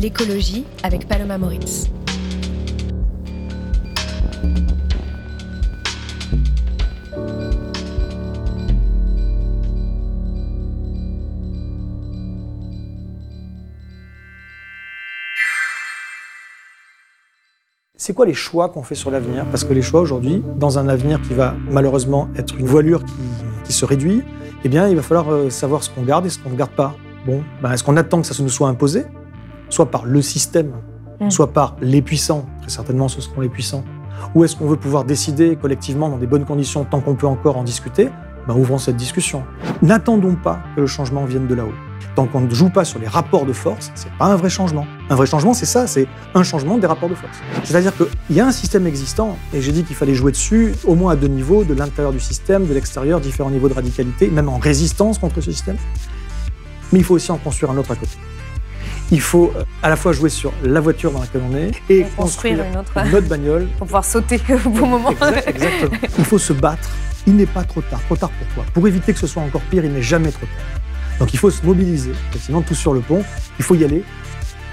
L'écologie avec Paloma Moritz. C'est quoi les choix qu'on fait sur l'avenir? Parce que les choix aujourd'hui, dans un avenir qui va malheureusement être une voilure qui, se réduit, eh bien, il va falloir euh, savoir ce qu'on garde et ce qu'on ne garde pas. Ben, est-ce qu'on attend que ça se nous soit imposé? Soit par le système, mm. soit par les puissants, très certainement ce seront les puissants, ou est-ce qu'on veut pouvoir décider collectivement dans des bonnes conditions tant qu'on peut encore en discuter? Ben, Ouvrons cette discussion. N'attendons pas que le changement vienne de là-haut. Tant qu'on ne joue pas sur les rapports de force, c'est pas un vrai changement. Un vrai changement, c'est ça, c'est un changement des rapports de force. C'est-à-dire qu'il y a un système existant, et j'ai dit qu'il fallait jouer dessus, au moins à deux niveaux, de l'intérieur du système, de l'extérieur, différents niveaux de radicalité, même en résistance contre ce système. Mais il faut aussi en construire un autre à côté. Il faut euh, à la fois jouer sur la voiture dans laquelle on est et, construire, une, autre... bagnole. Pour pouvoir sauter au bon moment. exactement. Il faut se battre. Il n'est pas trop tard. Trop tard pourquoi Pour éviter que ce soit encore pire, il n'est jamais trop tard. Donc il faut se mobiliser. Sinon, tout sur le pont, il faut y aller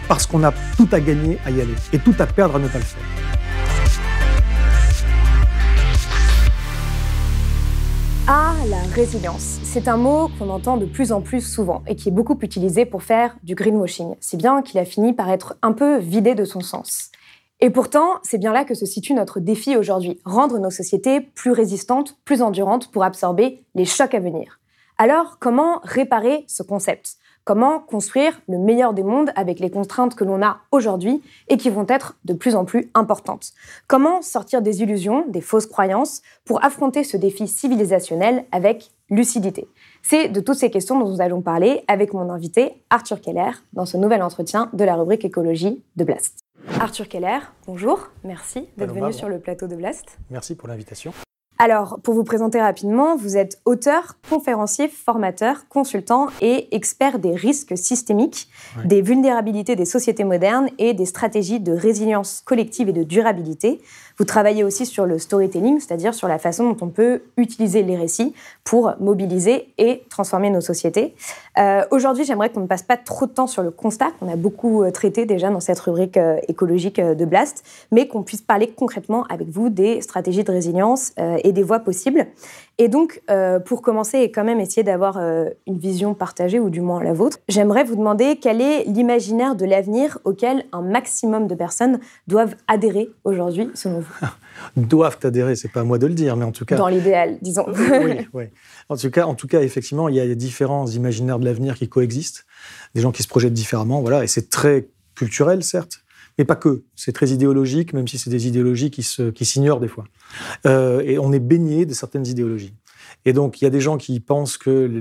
parce qu'on a tout à gagner à y aller et tout à perdre à ne pas le faire. Résilience. C'est un mot qu'on entend de plus en plus souvent et qui est beaucoup utilisé pour faire du greenwashing, si bien qu'il a fini par être un peu vidé de son sens. Et pourtant, c'est bien là que se situe notre défi aujourd'hui, rendre nos sociétés plus résistantes, plus endurantes pour absorber les chocs à venir. Alors, comment réparer ce concept? Comment construire le meilleur des mondes avec les contraintes que l'on a aujourd'hui et qui vont être de plus en plus importantes Comment sortir des illusions, des fausses croyances pour affronter ce défi civilisationnel avec lucidité? C'est de toutes ces questions dont nous allons parler avec mon invité Arthur Keller dans ce nouvel entretien de la rubrique écologie de Blast. Arthur Keller, bonjour, merci d'être venu sur le plateau de Blast. Merci pour l'invitation. Alors, pour vous présenter rapidement, vous êtes auteur, conférencier, formateur, consultant et expert des risques systémiques, des vulnérabilités des sociétés modernes et des stratégies de résilience collective et de durabilité. Vous travaillez aussi sur le storytelling, c'est-à-dire sur la façon dont on peut utiliser les récits pour mobiliser et transformer nos sociétés. Euh, aujourd'hui, j'aimerais qu'on ne passe pas trop de temps sur le constat qu'on a beaucoup euh, traité déjà dans cette rubrique euh, écologique de Blast, mais qu'on puisse parler concrètement avec vous des stratégies de résilience et des voies possibles. Et donc, euh, pour commencer et quand même essayer d'avoir euh, une vision partagée, ou du moins la vôtre, j'aimerais vous demander quel est l'imaginaire de l'avenir auquel un maximum de personnes doivent adhérer aujourd'hui, selon vous? Doivent adhérer, c'est pas à moi de le dire, mais en tout cas... Dans l'idéal, disons. oui, oui. En tout, cas, en tout cas, effectivement, il y a différents imaginaires de l'avenir qui coexistent, des gens qui se projettent différemment, voilà, et c'est très culturel, certes, mais pas que. C'est très idéologique, même si c'est des idéologies qui, qui s'ignorent des fois. Euh, et on est baigné de certaines idéologies. Et donc, il y a des gens qui pensent que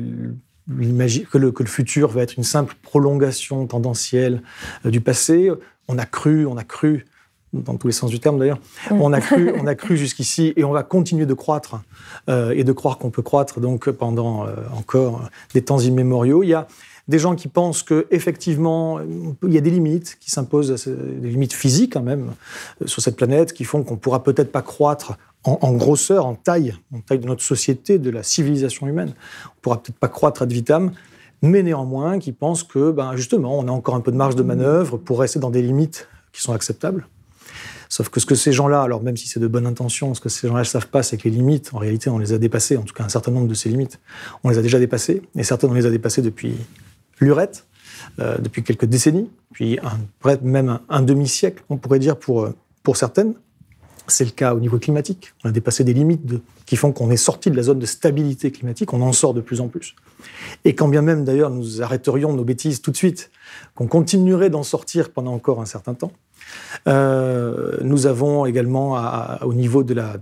que le, que le, futur va être une simple prolongation tendancielle euh, du passé. On a cru, on a cru, dans tous les sens du terme d'ailleurs, on a cru, on a cru jusqu'ici et on va continuer de croître euh, et de croire qu'on peut croître donc pendant encore des temps immémoriaux. Il y a des gens qui pensent que effectivement il y a des limites qui s'imposent, des limites physiques quand même euh, sur cette planète, qui font qu'on pourra peut-être pas croître en, grosseur, en taille, en taille de notre société, de la civilisation humaine. On pourra peut-être pas croître ad vitam, mais néanmoins qui pensent que ben, justement on a encore un peu de marge de manœuvre pour rester dans des limites qui sont acceptables. Sauf que ce que ces gens-là, alors même si c'est de bonne intention, ce que ces gens-là ne savent pas, c'est que les limites, en réalité, on les a dépassées, en tout cas un certain nombre de ces limites, on les a déjà dépassées, et certaines on les a dépassées depuis lurette euh, depuis quelques décennies, puis même un, demi-siècle, on pourrait dire, pour, euh, pour certaines. C'est le cas au niveau climatique. On a dépassé des limites qui font qu'on est sorti de la zone de stabilité climatique, on en sort de plus en plus. Et quand bien même, d'ailleurs, nous arrêterions nos bêtises tout de suite, qu'on continuerait d'en sortir pendant encore un certain temps, euh, nous avons également, au niveau de la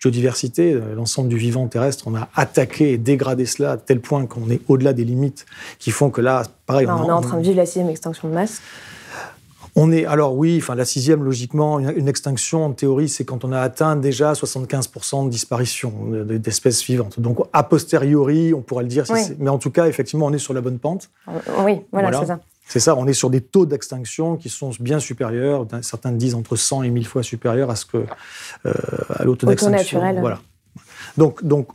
biodiversité, euh, l'ensemble du vivant terrestre, on a attaqué et dégradé cela à tel point qu'on est au-delà des limites qui font que là, pareil. on, est en train de vivre la sixième extinction de masse. On est, alors oui, enfin, la sixième, logiquement, une, extinction, en théorie, c'est quand on a atteint déjà 75% de disparition d'espèces vivantes. Donc, a posteriori, on pourrait le dire, mais en tout cas, effectivement, on est sur la bonne pente. Euh, oui, voilà, c'est ça. C'est ça, on est sur des taux d'extinction qui sont bien supérieurs, certains disent entre 100 et 1000 fois supérieurs à ce que euh, à l'auto d'extinction. Voilà. Donc, donc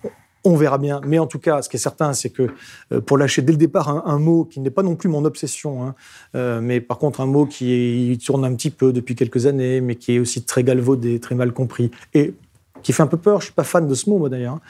on verra bien. Mais en tout cas, ce qui est certain, c'est que euh, pour lâcher dès le départ un, mot qui n'est pas non plus mon obsession, hein, euh, mais par contre un mot qui tourne un petit peu depuis quelques années, mais qui est aussi très galvaudé, très mal compris, et qui fait un peu peur. Je suis pas fan de ce mot, moi d'ailleurs. Hein.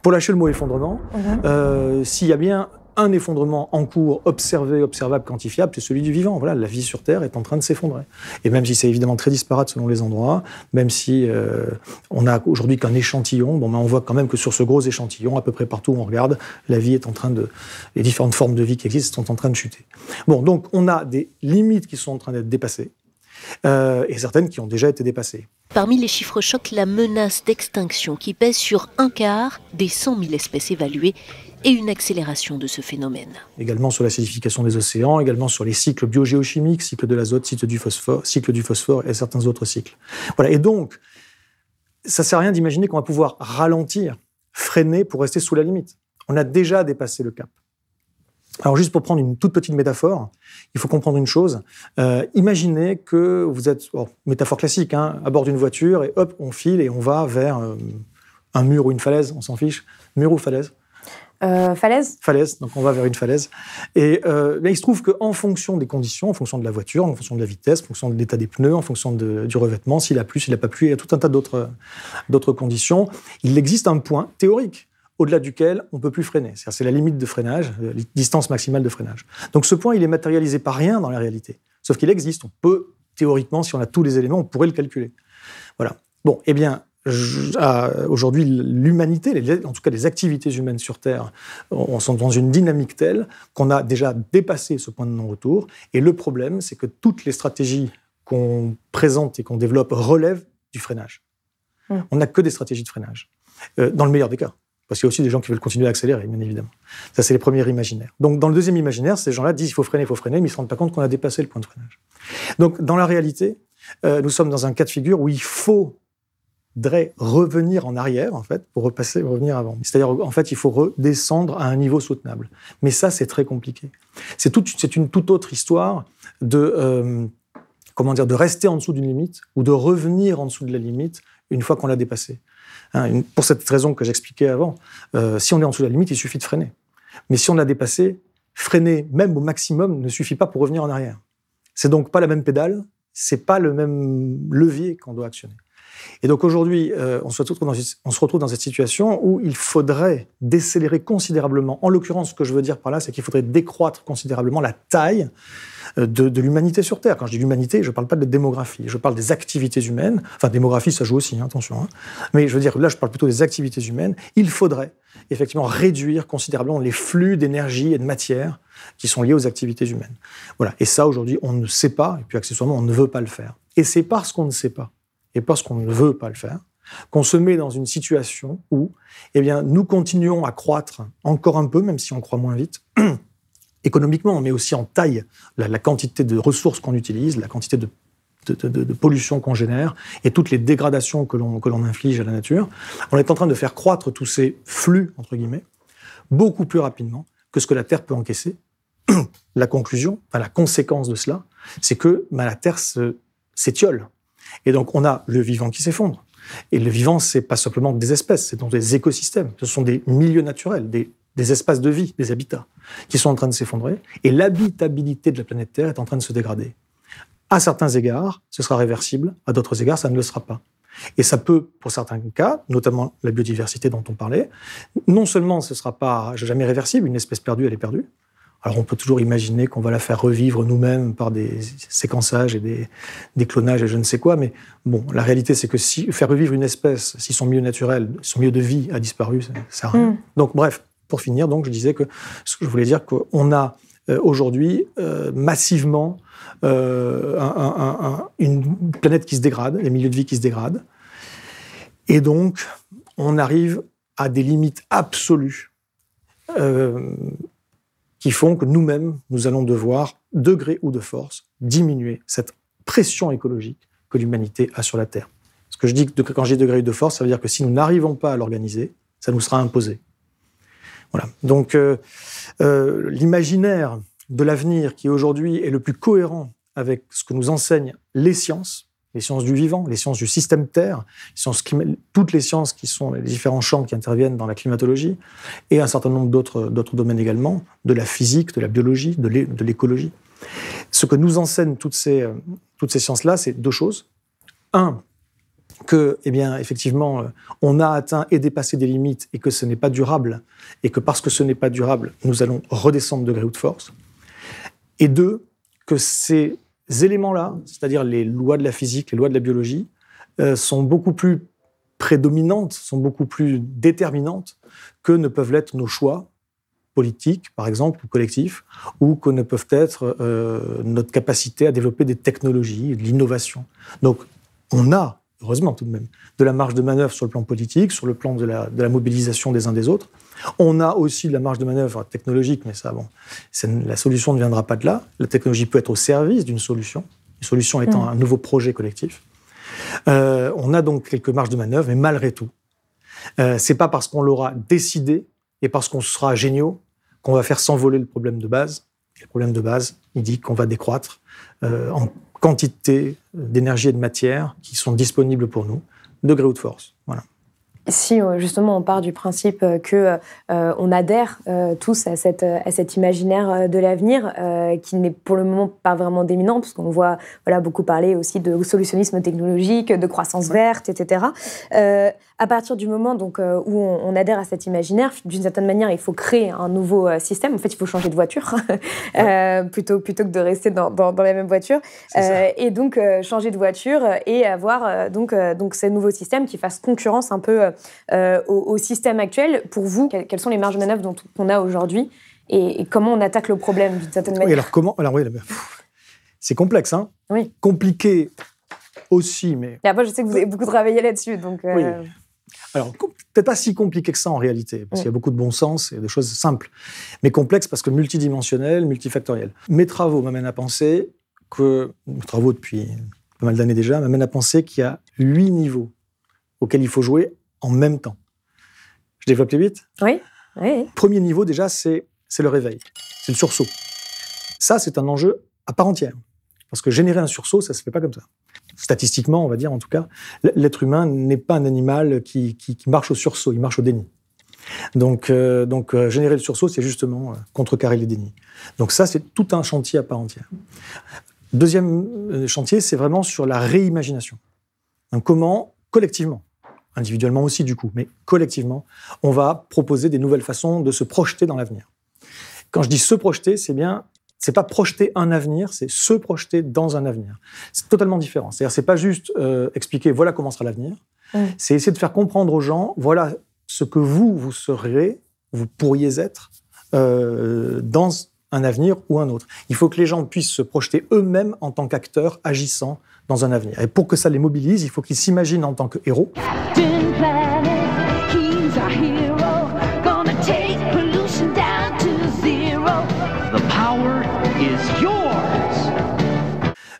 Pour lâcher le mot effondrement, mhm. euh, s'il y a bien un effondrement en cours, observé, observable, quantifiable, c'est celui du vivant. Voilà, la vie sur Terre est en train de s'effondrer. Et même si c'est évidemment très disparate selon les endroits, même si euh, on n'a aujourd'hui qu'un échantillon, bon, on voit quand même que sur ce gros échantillon, à peu près partout où on regarde, la vie est en train de, les différentes formes de vie qui existent sont en train de chuter. Bon, donc on a des limites qui sont en train d'être dépassées. Euh, et certaines qui ont déjà été dépassées. Parmi les chiffres chocs, la menace d'extinction qui pèse sur un quart des 100 000 espèces évaluées et une accélération de ce phénomène. Également sur l'acidification des océans, également sur les cycles biogéochimiques, cycle de l'azote, cycle du phosphore, cycle du phosphore et certains autres cycles. Voilà. Et donc, ça sert à rien d'imaginer qu'on va pouvoir ralentir, freiner pour rester sous la limite. On a déjà dépassé le cap. Alors juste pour prendre une toute petite métaphore, il faut comprendre une chose. Euh, imaginez que vous êtes, métaphore classique, hein, à bord d'une voiture et hop, on file et on va vers euh, un mur ou une falaise, on s'en fiche. Mur ou falaise euh, falaise? Falaise, donc on va vers une falaise. Et euh, il se trouve qu'en fonction des conditions, en fonction de la voiture, en fonction de la vitesse, en fonction de l'état des pneus, en fonction du revêtement, s'il a plu, s'il n'a pas plu, il y a tout un tas d'autres conditions, il existe un point théorique au-delà duquel on ne peut plus freiner. C'est la limite de freinage, la distance maximale de freinage. Donc ce point, il est matérialisé par rien dans la réalité. Sauf qu'il existe. On peut, théoriquement, si on a tous les éléments, on pourrait le calculer. Voilà. Bon, eh bien, aujourd'hui, l'humanité, en tout cas les activités humaines sur Terre, on sont dans une dynamique telle qu'on a déjà dépassé ce point de non-retour. Et le problème, c'est que toutes les stratégies qu'on présente et qu'on développe relèvent du freinage. Mmh. On n'a que des stratégies de freinage, euh, dans le meilleur des cas. Parce qu'il y a aussi des gens qui veulent continuer à accélérer, bien évidemment. Ça, c'est les premiers imaginaires. Donc, dans le deuxième imaginaire, ces gens-là disent il faut freiner, il faut freiner, mais ils ne se rendent pas compte qu'on a dépassé le point de freinage. Donc, dans la réalité, euh, nous sommes dans un cas de figure où il faut revenir en arrière, en fait, pour repasser, revenir avant. C'est-à-dire, en fait, il faut redescendre à un niveau soutenable. Mais ça, c'est très compliqué. C'est c'est une toute autre histoire de, euh, comment dire, de rester en dessous d'une limite ou de revenir en dessous de la limite une fois qu'on l'a dépassée. Hein, pour cette raison que j'expliquais avant, euh, si on est en dessous de la limite, il suffit de freiner. Mais si on l'a dépassé, freiner même au maximum ne suffit pas pour revenir en arrière. C'est donc pas la même pédale, c'est pas le même levier qu'on doit actionner. Et donc aujourd'hui, euh, on, se retrouve dans, cette situation où il faudrait décélérer considérablement. En l'occurrence, ce que je veux dire par là, c'est qu'il faudrait décroître considérablement la taille euh, de, l'humanité sur Terre. Quand je dis l'humanité, je ne parle pas de démographie, je parle des activités humaines. Enfin, démographie, ça joue aussi, hein, attention. Hein. Mais je veux dire, là, je parle plutôt des activités humaines. Il faudrait effectivement réduire considérablement les flux d'énergie et de matière qui sont liés aux activités humaines. Voilà. Et ça, aujourd'hui, on ne sait pas, et puis accessoirement, on ne veut pas le faire. Et c'est parce qu'on ne sait pas et parce qu'on ne veut pas le faire, qu'on se met dans une situation où eh bien, nous continuons à croître encore un peu, même si on croît moins vite, économiquement, mais aussi en taille, la, quantité de ressources qu'on utilise, la quantité de, pollution qu'on génère et toutes les dégradations que l'on inflige à la nature. On est en train de faire croître tous ces flux, entre guillemets, beaucoup plus rapidement que ce que la Terre peut encaisser. la conclusion, la conséquence de cela, c'est que bah, la Terre s'étiole et donc, on a le vivant qui s'effondre. Et le vivant, c'est pas simplement des espèces, c'est donc des écosystèmes. Ce sont des milieux naturels, des, espaces de vie, des habitats, qui sont en train de s'effondrer. Et l'habitabilité de la planète Terre est en train de se dégrader. À certains égards, ce sera réversible. À d'autres égards, ça ne le sera pas. Et ça peut, pour certains cas, notamment la biodiversité dont on parlait, non seulement ce ne sera pas jamais réversible, une espèce perdue, elle est perdue, alors on peut toujours imaginer qu'on va la faire revivre nous-mêmes par des séquençages et des, clonages et je ne sais quoi, mais bon, la réalité c'est que si faire revivre une espèce, si son milieu naturel, son milieu de vie a disparu, ça sert à rien. Mm. Donc bref, pour finir, donc je disais que ce que je voulais dire qu'on a euh, aujourd'hui euh, massivement euh, une planète qui se dégrade, les milieux de vie qui se dégradent, et donc on arrive à des limites absolues qui font que nous-mêmes, nous allons devoir, de gré ou de force, diminuer cette pression écologique que l'humanité a sur la Terre. Ce que je dis quand j'ai degré de force, ça veut dire que si nous n'arrivons pas à l'organiser, ça nous sera imposé. Voilà. Donc, euh, euh, l'imaginaire de l'avenir qui aujourd'hui est le plus cohérent avec ce que nous enseignent les sciences, les sciences du vivant, les sciences du système Terre, toutes les sciences qui sont les différents champs qui interviennent dans la climatologie, et un certain nombre d'autres domaines également, de la physique, de la biologie, de l'écologie. Ce que nous enseignent toutes ces, sciences-là, c'est deux choses. Un, que, eh bien, effectivement, euh, on a atteint et dépassé des limites et que ce n'est pas durable, et que parce que ce n'est pas durable, nous allons redescendre de gré ou de force. Et deux, que ces éléments-là, c'est-à-dire les lois de la physique, les lois de la biologie, euh, sont beaucoup plus prédominantes, sont beaucoup plus déterminantes que ne peuvent l'être nos choix politiques, par exemple, ou collectifs, ou que ne peuvent être euh, notre capacité à développer des technologies, de l'innovation. Donc, on a heureusement tout de même, de la marge de manœuvre sur le plan politique, sur le plan de la, de la mobilisation des uns des autres. On a aussi de la marge de manœuvre technologique, mais ça, bon, la solution ne viendra pas de là. La technologie peut être au service d'une solution, une solution étant mm. un nouveau projet collectif. Euh, on a donc quelques marges de manœuvre, mais malgré tout, euh, c'est pas parce qu'on l'aura décidé et parce qu'on sera géniaux qu'on va faire s'envoler le problème de base. le problème de base, il dit qu'on va décroître euh, en quantité d'énergie et de matière qui sont disponibles pour nous, degré ou de force. Voilà. Si euh, justement on part du principe euh, que euh, on adhère tous à, cette, à cet imaginaire de l'avenir qui n'est pour le moment pas vraiment déminent, parce qu'on voit voilà, beaucoup parler aussi de solutionnisme technologique, de croissance verte, etc à partir du moment donc, où on, adhère à cet imaginaire, d'une certaine manière, il faut créer un nouveau système. En fait, il faut changer de voiture plutôt, plutôt que de rester dans, dans, la même voiture. et donc, changer de voiture et avoir donc, donc ces nouveaux systèmes qui fassent concurrence un peu au, système actuel. Pour vous, quelles sont les marges de manœuvre qu'on a aujourd'hui et, comment on attaque le problème d'une certaine manière Oui, alors comment alors, oui, C'est complexe, hein Oui. Compliqué aussi, mais. Et après, je sais que vous avez beaucoup travaillé là-dessus, donc. Oui. Alors, peut-être pas si compliqué que ça en réalité, parce qu'il y a beaucoup de bon sens et de choses simples, mais complexe parce que multidimensionnel, multifactoriel. Mes travaux m'amènent à penser que, mes travaux depuis pas mal d'années déjà, m'amènent à penser qu'il y a huit niveaux auxquels il faut jouer en même temps. Je développe les huit Oui. oui. Premier niveau déjà, c'est le réveil, c'est le sursaut. Ça, c'est un enjeu à part entière. Parce que générer un sursaut, ça se fait pas comme ça statistiquement, on va dire en tout cas, l'être humain n'est pas un animal qui, marche au sursaut, il marche au déni. Donc, euh, donc euh, générer le sursaut, c'est justement euh, contrecarrer les dénis. Donc ça, c'est tout un chantier à part entière. Deuxième chantier, c'est vraiment sur la réimagination. comment, collectivement, individuellement aussi du coup, mais collectivement, on va proposer des nouvelles façons de se projeter dans l'avenir. Quand je dis se projeter, c'est bien c'est pas projeter un avenir, c'est se projeter dans un avenir. C'est totalement différent. C'est-à-dire, c'est pas juste euh, expliquer voilà comment sera l'avenir. C'est essayer de faire comprendre aux gens voilà ce que vous vous serez, vous pourriez être euh, dans un avenir ou un autre. Il faut que les gens puissent se projeter eux-mêmes en tant qu'acteurs agissant dans un avenir. Et pour que ça les mobilise, il faut qu'ils s'imaginent en tant que héros.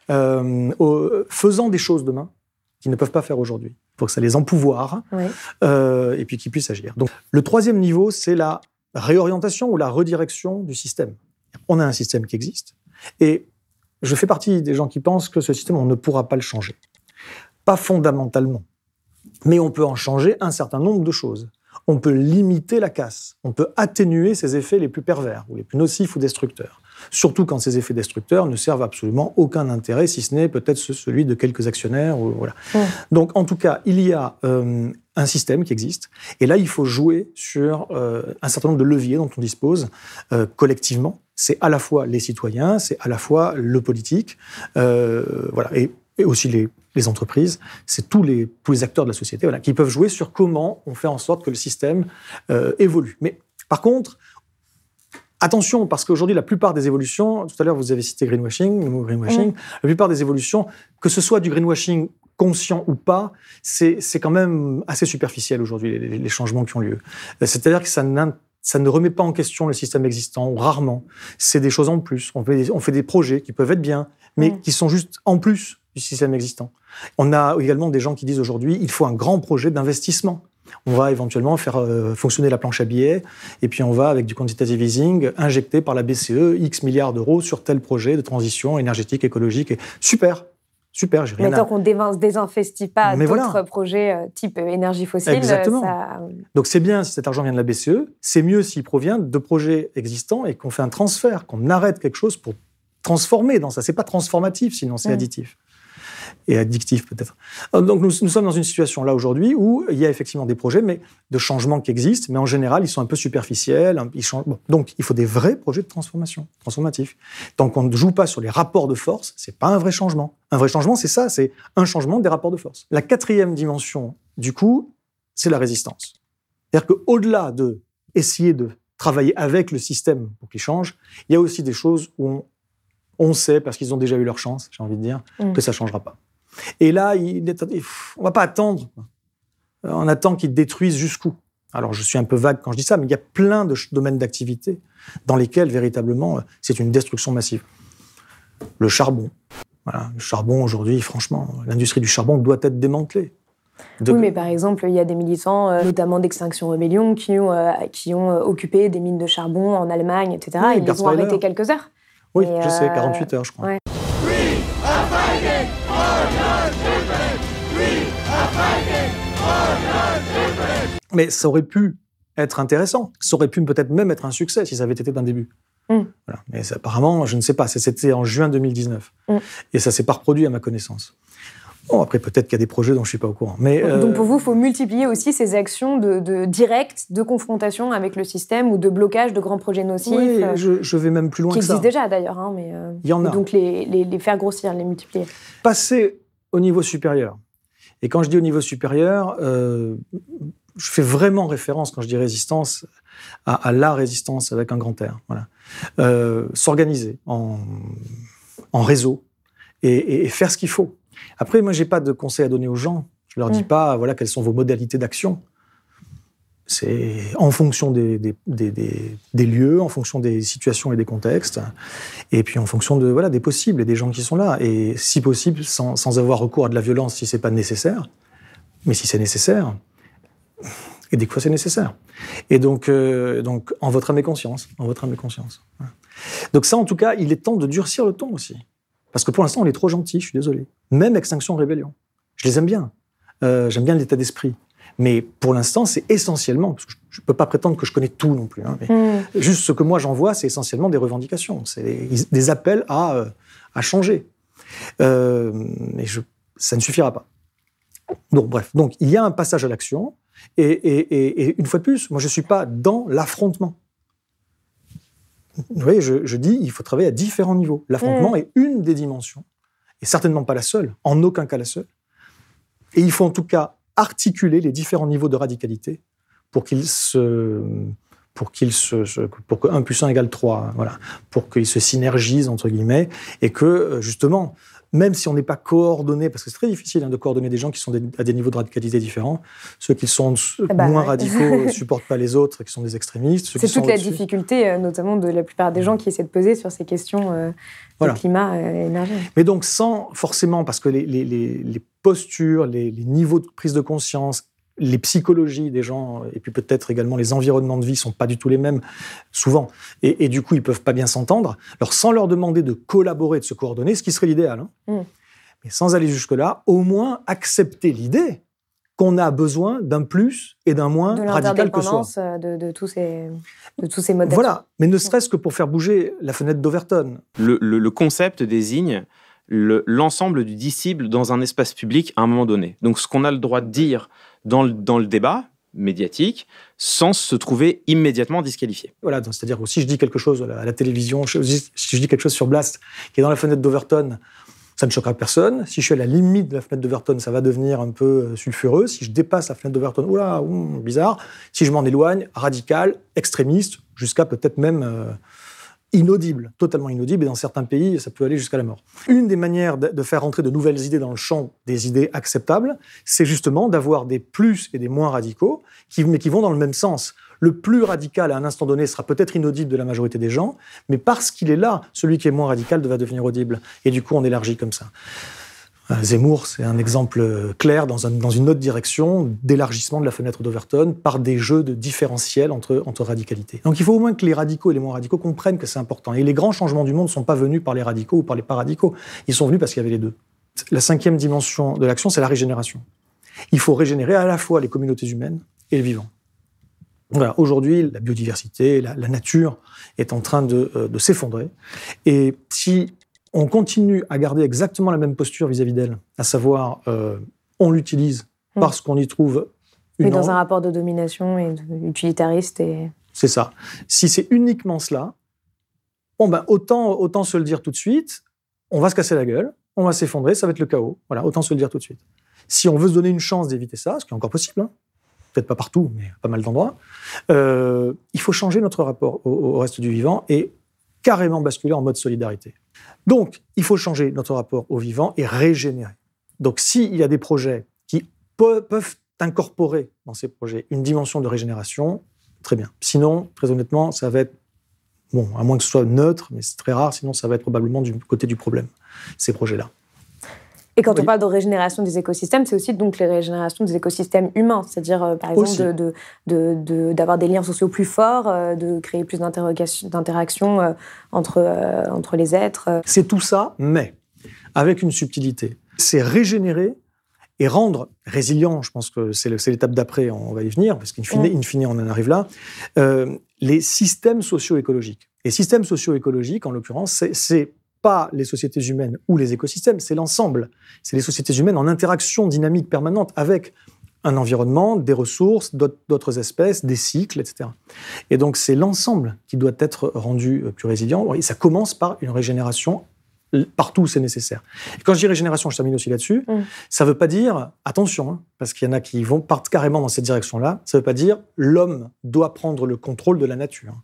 Euh, faisant des choses demain qu'ils ne peuvent pas faire aujourd'hui. Il faut que ça les empouvoire euh, et puis qu'ils puissent agir. Donc, le troisième niveau, c'est la réorientation ou la redirection du système. On a un système qui existe et je fais partie des gens qui pensent que ce système, on ne pourra pas le changer. Pas fondamentalement, mais on peut en changer un certain nombre de choses. On peut limiter la casse, on peut atténuer ses effets les plus pervers ou les plus nocifs ou destructeurs surtout quand ces effets destructeurs ne servent absolument aucun intérêt, si ce n'est peut-être celui de quelques actionnaires. voilà. Donc, en tout cas, il y a euh, un système qui existe, et là, il faut jouer sur euh, un certain nombre de leviers dont on dispose euh, collectivement. C'est à la fois les citoyens, c'est à la fois le politique, voilà, et, aussi les, entreprises, c'est tous les, tous les acteurs de la société voilà, qui peuvent jouer sur comment on fait en sorte que le système évolue. Mais par contre, Attention, parce qu'aujourd'hui, la plupart des évolutions, tout à l'heure vous avez cité greenwashing, le mot greenwashing, la plupart des évolutions, que ce soit du greenwashing conscient ou pas, c'est quand même assez superficiel aujourd'hui, les, changements qui ont lieu. C'est-à-dire que ça ça ne remet pas en question le système existant, ou rarement. C'est des choses en plus. On fait des, on fait des projets qui peuvent être bien, mais qui sont juste en plus du système existant. On a également des gens qui disent aujourd'hui, il faut un grand projet d'investissement. On va éventuellement faire euh, fonctionner la planche à billets, et puis on va, avec du quantitative easing, injecter par la BCE X milliards d'euros sur tel projet de transition énergétique, écologique. Et super, super, j'ai rien Mais à... tant qu'on ne désinvestit pas d'autres voilà. projets euh, type euh, énergie fossile, Exactement. ça- Donc c'est bien si cet argent vient de la BCE, c'est mieux s'il provient de projets existants et qu'on fait un transfert, qu'on arrête quelque chose pour transformer dans ça. C'est pas transformatif, sinon c'est Mm. additif. Et addictif peut-être. Euh, Donc nous, nous sommes dans une situation là aujourd'hui où il y a effectivement des projets mais de changement qui existent, mais en général ils sont un peu superficiels. un- Ils changent. bon. Donc il faut des vrais projets de transformation, transformatifs. Tant qu'on ne joue pas sur les rapports de force, c'est pas un vrai changement. Un vrai changement, c'est ça, c'est un changement des rapports de force. La quatrième dimension, du coup, c'est la résistance. C'est-à-dire qu'au-delà de essayer de travailler avec le système pour qu'il change, il y a aussi des choses où on, on sait, parce qu'ils ont déjà eu leur chance, j'ai envie de dire, Mm. que ça ne changera pas. Et là, il est- on ne va pas attendre. Euh, On attend qu'ils détruisent jusqu'où? Alors, je suis un peu vague quand je dis ça, mais il y a plein de domaines d'activité dans lesquels, véritablement, euh, c'est une destruction massive. Le charbon. Voilà, le charbon, aujourd'hui, franchement, l'industrie du charbon doit être démantelée. De- Oui, mais par exemple, il y a des militants, euh, notamment d'Extinction Rebellion, qui ont, euh, qui ont euh, occupé des mines de charbon en Allemagne, etc. Oui, Ils les ont arrêtés quelques heures. Oui, Et, je sais, euh, 48 heures, je crois. ouais. Mais ça aurait pu être intéressant. Ça aurait pu peut-être même être un succès si ça avait été d'un début. Mm. Voilà. Mais apparemment, je ne sais pas. C'était en juin 2019. Mm. Et ça s'est pas reproduit à ma connaissance. Bon, après, peut-être qu'il y a des projets dont je suis pas au courant. Mais, euh, Donc pour vous, il faut multiplier aussi ces actions de, de directes de confrontation avec le système ou de blocage de grands projets nocifs, oui, euh, je, je vais même plus loin qui que ça. existent déjà d'ailleurs. hein, mais, euh, Il y en a. Donc les, les- les faire grossir, les multiplier. passer au niveau supérieur. Et quand je dis au niveau supérieur, euh, je fais vraiment référence, quand je dis résistance, à, à la résistance avec un grand R. Voilà. Euh, S'organiser en, en réseau et, et- et faire ce qu'il faut. Après, moi, j'ai pas de conseils à donner aux gens. Je leur dis Mm. pas, voilà, quelles sont vos modalités d'action. C'est en fonction des, des, des- des- des lieux, en fonction des situations et des contextes, et puis en fonction de voilà des possibles et des gens qui sont là. Et si possible, sans, sans avoir recours à de la violence si c'est pas nécessaire. Mais si c'est nécessaire, et des fois c'est nécessaire. Et donc, euh, donc en votre âme et conscience, en votre âme et conscience. Donc ça, en tout cas, il est temps de durcir le ton aussi. Parce que pour l'instant, on est trop gentil, je suis désolé. Même Extinction Rébellion. Je les aime bien. Euh, J'aime bien l'état d'esprit. Mais pour l'instant, c'est essentiellement, parce que je ne peux pas prétendre que je connais tout non plus, hein, mais Mm. juste ce que moi j'envoie, c'est essentiellement des revendications, c'est des, des appels à, euh, à changer. Euh, mais je, ça ne suffira pas. Donc, bref, donc il y a un passage à l'action, et, et- et- et une fois de plus, moi je ne suis pas dans l'affrontement. Vous voyez, je, je dis, il faut travailler à différents niveaux. L'affrontement Mm. est une des dimensions, et certainement pas la seule, en aucun cas la seule. Et il faut en tout cas articuler les différents niveaux de radicalité pour qu'ils se pour qu'ils se, pour que 1 plus 1 égale 3, voilà, pour qu'ils se synergisent entre guillemets et que euh, justement même si on n'est pas coordonné, parce que c'est très difficile hein, de coordonner des gens qui sont des- à des niveaux de radicalité différents, ceux qui sont Ah bah moins ouais. radicaux ne supportent pas les autres, qui sont des extrémistes. C'est toute la difficulté, euh, notamment de la plupart des gens qui essaient de peser sur ces questions euh, Voilà. de climat et énergie. Mais donc sans forcément, parce que les, les- les- les postures, les, les niveaux de prise de conscience, les psychologies des gens, et puis peut-être également les environnements de vie sont pas du tout les mêmes, souvent, et, et du coup ils peuvent pas bien s'entendre. Alors sans leur demander de collaborer, de se coordonner, ce qui serait l'idéal, hein, Mm. mais sans aller jusque-là, au moins accepter l'idée qu'on a besoin d'un plus et d'un moins De radical que soi. euh, de, de tous ces, de tous ces modes Voilà, mais ne serait-ce que pour faire bouger la fenêtre d'Overton. Le, le- le concept désigne le- l'ensemble du disciple dans un espace public à un moment donné. Donc ce qu'on a le droit de dire dans le, dans le débat médiatique sans se trouver immédiatement disqualifié. Voilà, c'est-à-dire que si je dis quelque chose à la, télévision, si je dis quelque chose sur Blast qui est dans la fenêtre d'Overton, ça ne choquera personne. Si je suis à la limite de la fenêtre d'Overton, ça va devenir un peu euh, sulfureux. Si je dépasse la fenêtre d'Overton, oula, ouh, bizarre. Si je m'en éloigne, radical, extrémiste, jusqu'à peut-être même euh, inaudible, totalement inaudible. Et dans certains pays, ça peut aller jusqu'à la mort. Une des manières de, faire entrer de nouvelles idées dans le champ des idées acceptables, c'est justement d'avoir des plus et des moins radicaux, qui, mais qui vont dans le même sens. le plus radical à un instant donné sera peut-être inaudible de la majorité des gens, mais parce qu'il est là, celui qui est moins radical va devenir audible. Et du coup, on élargit comme ça. Euh, Zemmour, c'est un exemple clair dans, une autre direction d'élargissement de la fenêtre d'Overton par des jeux de différentiel entre, entre radicalités. Donc il faut au moins que les radicaux et les moins radicaux comprennent que c'est important. Et les grands changements du monde ne sont pas venus par les radicaux ou par les pas-radicaux. Ils sont venus parce qu'il y avait les deux. La cinquième dimension de l'action, c'est la régénération. Il faut régénérer à la fois les communautés humaines et le vivant. Voilà, aujourd'hui, la biodiversité, la, nature est en train de, euh, de s'effondrer. Et si on continue à garder exactement la même posture vis-à-vis d'elle, à savoir, euh, on l'utilise mm. parce qu'on y trouve une. Mais dans un rapport de domination et utilitariste. Et... C'est ça. Si c'est uniquement cela, bon ben, autant, autant se le dire tout de suite, on va se casser la gueule, on va s'effondrer, ça va être le chaos. Voilà, autant se le dire tout de suite. Si on veut se donner une chance d'éviter ça, ce qui est encore possible, hein, peut-être pas partout, mais pas mal d'endroits, euh, il faut changer notre rapport au, reste du vivant et carrément basculer en mode solidarité. Donc, il faut changer notre rapport au vivant et régénérer. Donc, s'il y a des projets qui peuvent incorporer dans ces projets une dimension de régénération, très bien. Sinon, très honnêtement, ça va être, bon, à moins que ce soit neutre, mais c'est très rare, sinon ça va être probablement du côté du problème, ces projets-là. Et quand on parle de régénération des écosystèmes, c'est aussi donc les régénérations des écosystèmes humains, c'est-à-dire euh, par exemple d'avoir de, de, des liens sociaux plus forts, euh, de créer plus d'interactions euh, entre, entre les êtres. C'est tout ça, mais avec une subtilité. C'est régénérer et rendre résilient, je pense que c'est l'étape d'après, on va y venir, parce qu'in fine, fine, on en arrive là, les systèmes socio-écologiques. Les systèmes socio-écologiques, en l'occurrence, c'est pas les sociétés humaines ou les écosystèmes, c'est l'ensemble. C'est les sociétés humaines en interaction dynamique permanente avec un environnement, des ressources, d'autres espèces, des cycles, etc. Et donc c'est l'ensemble qui doit être rendu euh, plus résilient. Et ça commence par une régénération partout où c'est nécessaire. Et quand je dis régénération, je termine aussi là-dessus, mm. ça ne veut pas dire, attention, hein, parce qu'il y en a qui vont partent carrément dans cette direction-là, ça ne veut pas dire l'homme doit prendre le contrôle de la nature.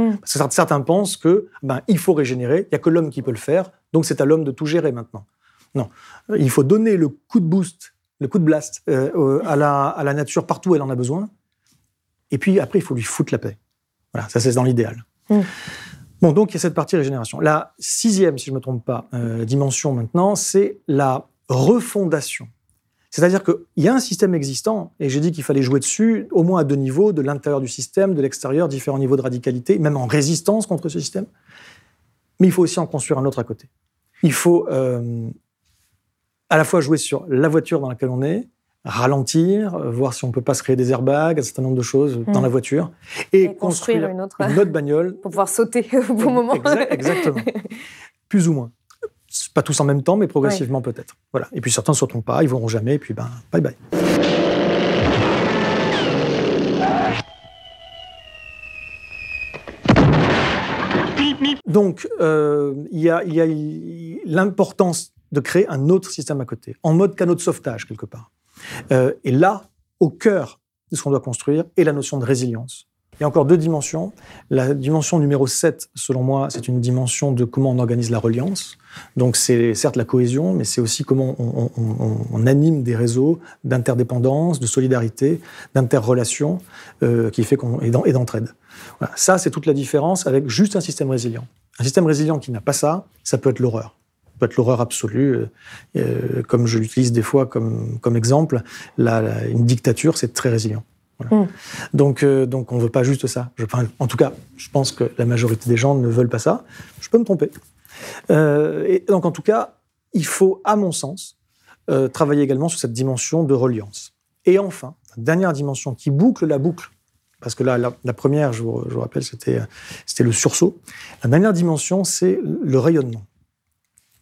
Hmm. Parce que certains pensent que ben, il faut régénérer, il n'y a que l'homme qui peut le faire, donc c'est à l'homme de tout gérer maintenant. Non, il faut donner le coup de boost, le coup de blast euh, à, la, à la nature partout où elle en a besoin, et puis après il faut lui foutre la paix. Voilà, ça c'est dans l'idéal. Hmm. Bon, donc il y a cette partie régénération. La sixième, si je ne me trompe pas, euh, dimension maintenant, c'est la refondation. C'est-à-dire qu'il y a un système existant, et j'ai dit qu'il fallait jouer dessus, au moins à deux niveaux, de l'intérieur du système, de l'extérieur, différents niveaux de radicalité, même en résistance contre ce système. Mais il faut aussi en construire un autre à côté. Il faut euh, à la fois jouer sur la voiture dans laquelle on est, ralentir, voir si on peut pas se créer des airbags, un certain nombre de choses dans hmm. la voiture, et, construire, une, autre... bagnole. Pour pouvoir sauter au bon moment. exactement. Plus ou moins pas tous en même temps, mais progressivement peut-être. Voilà. Et puis certains ne sauteront pas, ils ne jamais, et puis ben, bye bye. Donc, euh, il y a, l'importance de créer un autre système à côté, en mode canot de sauvetage quelque part. Euh, et là, au cœur de ce qu'on doit construire est la notion de résilience. Il y a encore deux dimensions. La dimension numéro 7, selon moi, c'est une dimension de comment on organise la reliance. Donc c'est certes la cohésion, mais c'est aussi comment on, anime des réseaux d'interdépendance, de solidarité, d'interrelation, euh, qui fait qu'on et d'entraide. Voilà. Ça, c'est toute la différence avec juste un système résilient. Un système résilient qui n'a pas ça, ça peut être l'horreur peut être l'horreur absolue, euh, euh, comme je l'utilise des fois comme, comme exemple. une dictature, c'est très résilient. Mm. Donc, euh, donc on ne veut pas juste ça. Je, en tout cas, je pense que la majorité des gens ne veulent pas ça. Je peux me tromper. Euh, et donc, en tout cas, il faut, à mon sens, euh, travailler également sur cette dimension de reliance. Et enfin, dernière dimension qui boucle la boucle, parce que là, la, première, je vous, je vous rappelle, c'était le sursaut. La dernière dimension, c'est le rayonnement.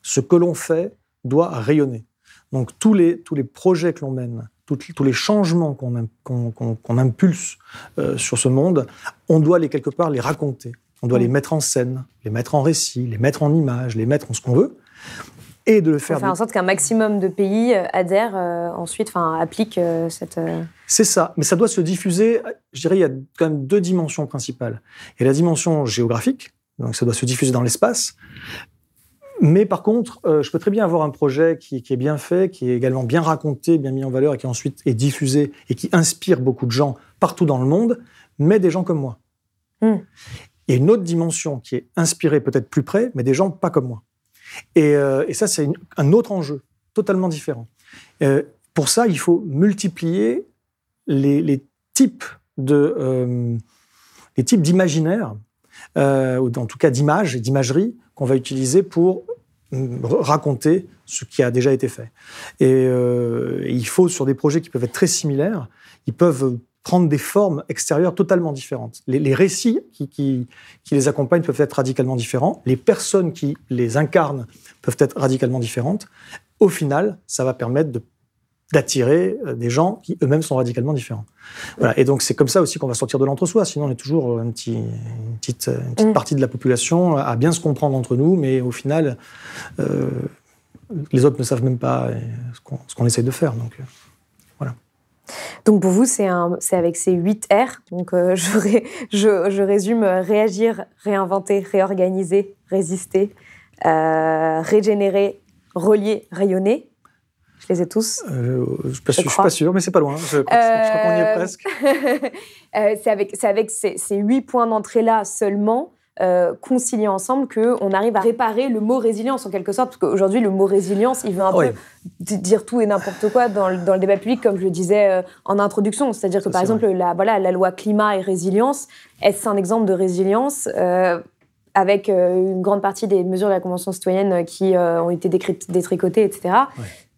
Ce que l'on fait doit rayonner. Donc tous les, tous les projets que l'on mène, tous les changements qu'on impulse euh, sur ce monde, on doit les quelque part les raconter. On doit les mettre en scène, les mettre en récit, les mettre en image, les mettre en ce qu'on veut. Et de le faire. Faire en sorte qu'un maximum de pays euh, adhèrent euh, ensuite, enfin, appliquent cette. C'est ça, mais ça doit se diffuser. Je dirais, il y a quand même deux dimensions principales. Il y a la dimension géographique, donc ça doit se diffuser dans l'espace. Mais par contre, euh, je peux très bien avoir un projet qui, est bien fait, qui est également bien raconté, bien mis en valeur et qui ensuite est diffusé et qui inspire beaucoup de gens partout dans le monde. mais des gens comme moi. Hmm. Et une autre dimension qui est inspirée peut-être plus près, mais des gens pas comme moi. Et, euh, et ça, c'est un autre enjeu, totalement différent. Euh, pour ça, il faut multiplier les, les types de les types d'imaginaire, ou en tout cas d'images et d'imagerie qu'on va utiliser pour raconter ce qui a déjà été fait. Et, euh, il faut, sur des projets qui peuvent être très similaires, ils peuvent prendre des formes extérieures totalement différentes. Les, récits qui les accompagnent peuvent être radicalement différents. Les personnes qui les incarnent peuvent être radicalement différentes. Au final, ça va permettre de d'attirer euh, des gens qui eux-mêmes sont radicalement différents. Voilà. Et donc c'est comme ça aussi qu'on va sortir de l'entre-soi. Sinon, on est toujours euh, une petite, une petite Mm. partie de la population à bien se comprendre entre nous, mais au final, euh, les autres ne savent même pas euh, ce qu'on qu'on essaye de faire. Donc, euh, Donc pour vous, c'est avec ces 8 R. Donc euh, je, ré- je, je résume euh, réagir, réinventer, réorganiser, résister, euh, régénérer, relier, rayonner. Je les ai tous. euh, je ne suis, pas sûr- mais c'est pas loin. Je crois, qu'on y est Euh, presque. Euh, c'est avec, ces, ces huit points d'entrée-là seulement, euh, conciliés ensemble, qu'on arrive à réparer le mot résilience en quelque sorte. Parce qu'aujourd'hui, le mot résilience, il veut un peu dire tout et n'importe quoi dans le, dans le débat public, comme je le disais en introduction. C'est-à-dire que par exemple, la, voilà, la loi climat et résilience, est-ce un exemple de résilience euh, avec une grande partie des mesures de la Convention citoyenne qui euh, ont été décrypt- détricotées, etc.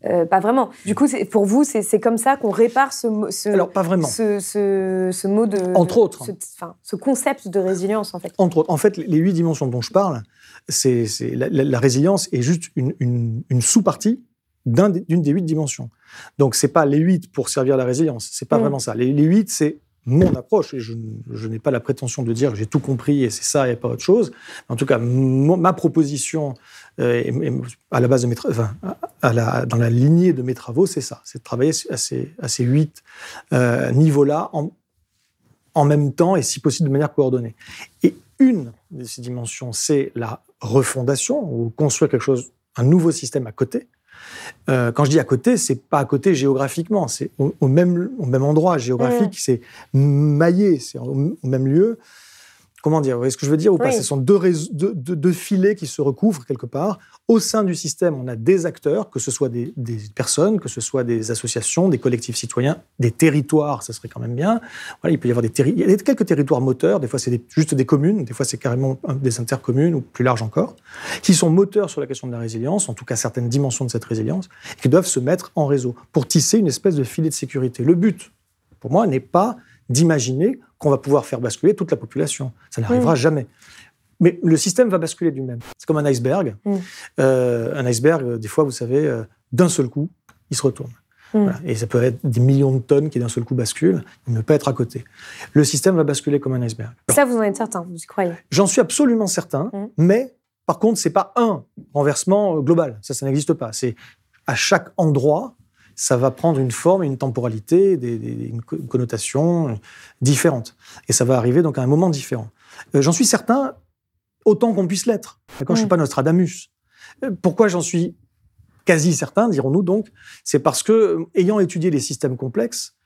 Euh, pas vraiment. Du coup, pour vous, c'est comme ça qu'on répare ce, ce, Alors, pas vraiment. ce, ce, ce mot de. Entre de- autres. Ce, enfin, ce concept de résilience, en fait. Entre autres, en fait, les huit dimensions dont je parle, c'est la, la- la résilience est juste une, une- une sous-partie d'une des huit dimensions. Donc, c'est pas les huit pour servir la résilience. C'est pas Mm. vraiment ça. Les, les huit, c'est mon approche. Et je, je n'ai pas la prétention de dire que j'ai tout compris et c'est ça et pas autre chose. En tout cas, ma proposition euh, à la base de mes enfin, dans la lignée de mes travaux, c'est ça. C'est de travailler à ces, à ces huit euh, niveaux-là en, en même temps et si possible de manière coordonnée. Et une de ces dimensions, c'est la refondation, ou construire quelque chose, un nouveau système à côté. Euh, quand je dis à côté, c'est pas à côté géographiquement, c'est au, au même, au même endroit géographique, c'est maillé, c'est au, au même lieu. Comment dire Vous voyez ce que je veux dire ou pas? Oui. Ce sont deux, réseaux- deux, deux- deux filets qui se recouvrent quelque part. Au sein du système, on a des acteurs, que ce soit des, des personnes, que ce soit des associations, des collectifs citoyens, des territoires, ça serait quand même bien. Voilà, il peut y avoir des, terri- il y a quelques territoires moteurs, des fois c'est juste des communes, des fois c'est carrément des intercommunes ou plus large encore, qui sont moteurs sur la question de la résilience, en tout cas certaines dimensions de cette résilience, et qui doivent se mettre en réseau pour tisser une espèce de filet de sécurité. Le but, pour moi, n'est pas d'imaginer qu'on va pouvoir faire basculer toute la population. Ça n'arrivera jamais. Mais le système va basculer lui-même. C'est comme un iceberg. Mm. Euh, un iceberg, euh, des fois, vous savez, euh, d'un seul coup, il se retourne. Mm. Voilà. Et ça peut être des millions de tonnes qui d'un seul coup basculent. Il ne peut pas être à côté. Le système va basculer comme un iceberg. Ça, vous en êtes certain, vous y croyez? J'en suis absolument certain, Mm. mais par contre, c'est pas un renversement global. Ça, ça n'existe pas. C'est à chaque endroit, ça va prendre une forme, une temporalité, des, des- une co- une connotation différente. Et ça va arriver donc à un moment différent. Euh, j'en suis certain, autant qu'on puisse l'être. D'accord Je suis Mm. pas Nostradamus. Euh, Pourquoi j'en suis quasi certain, dirons-nous donc C'est parce que, euh, ayant étudié les systèmes complexes,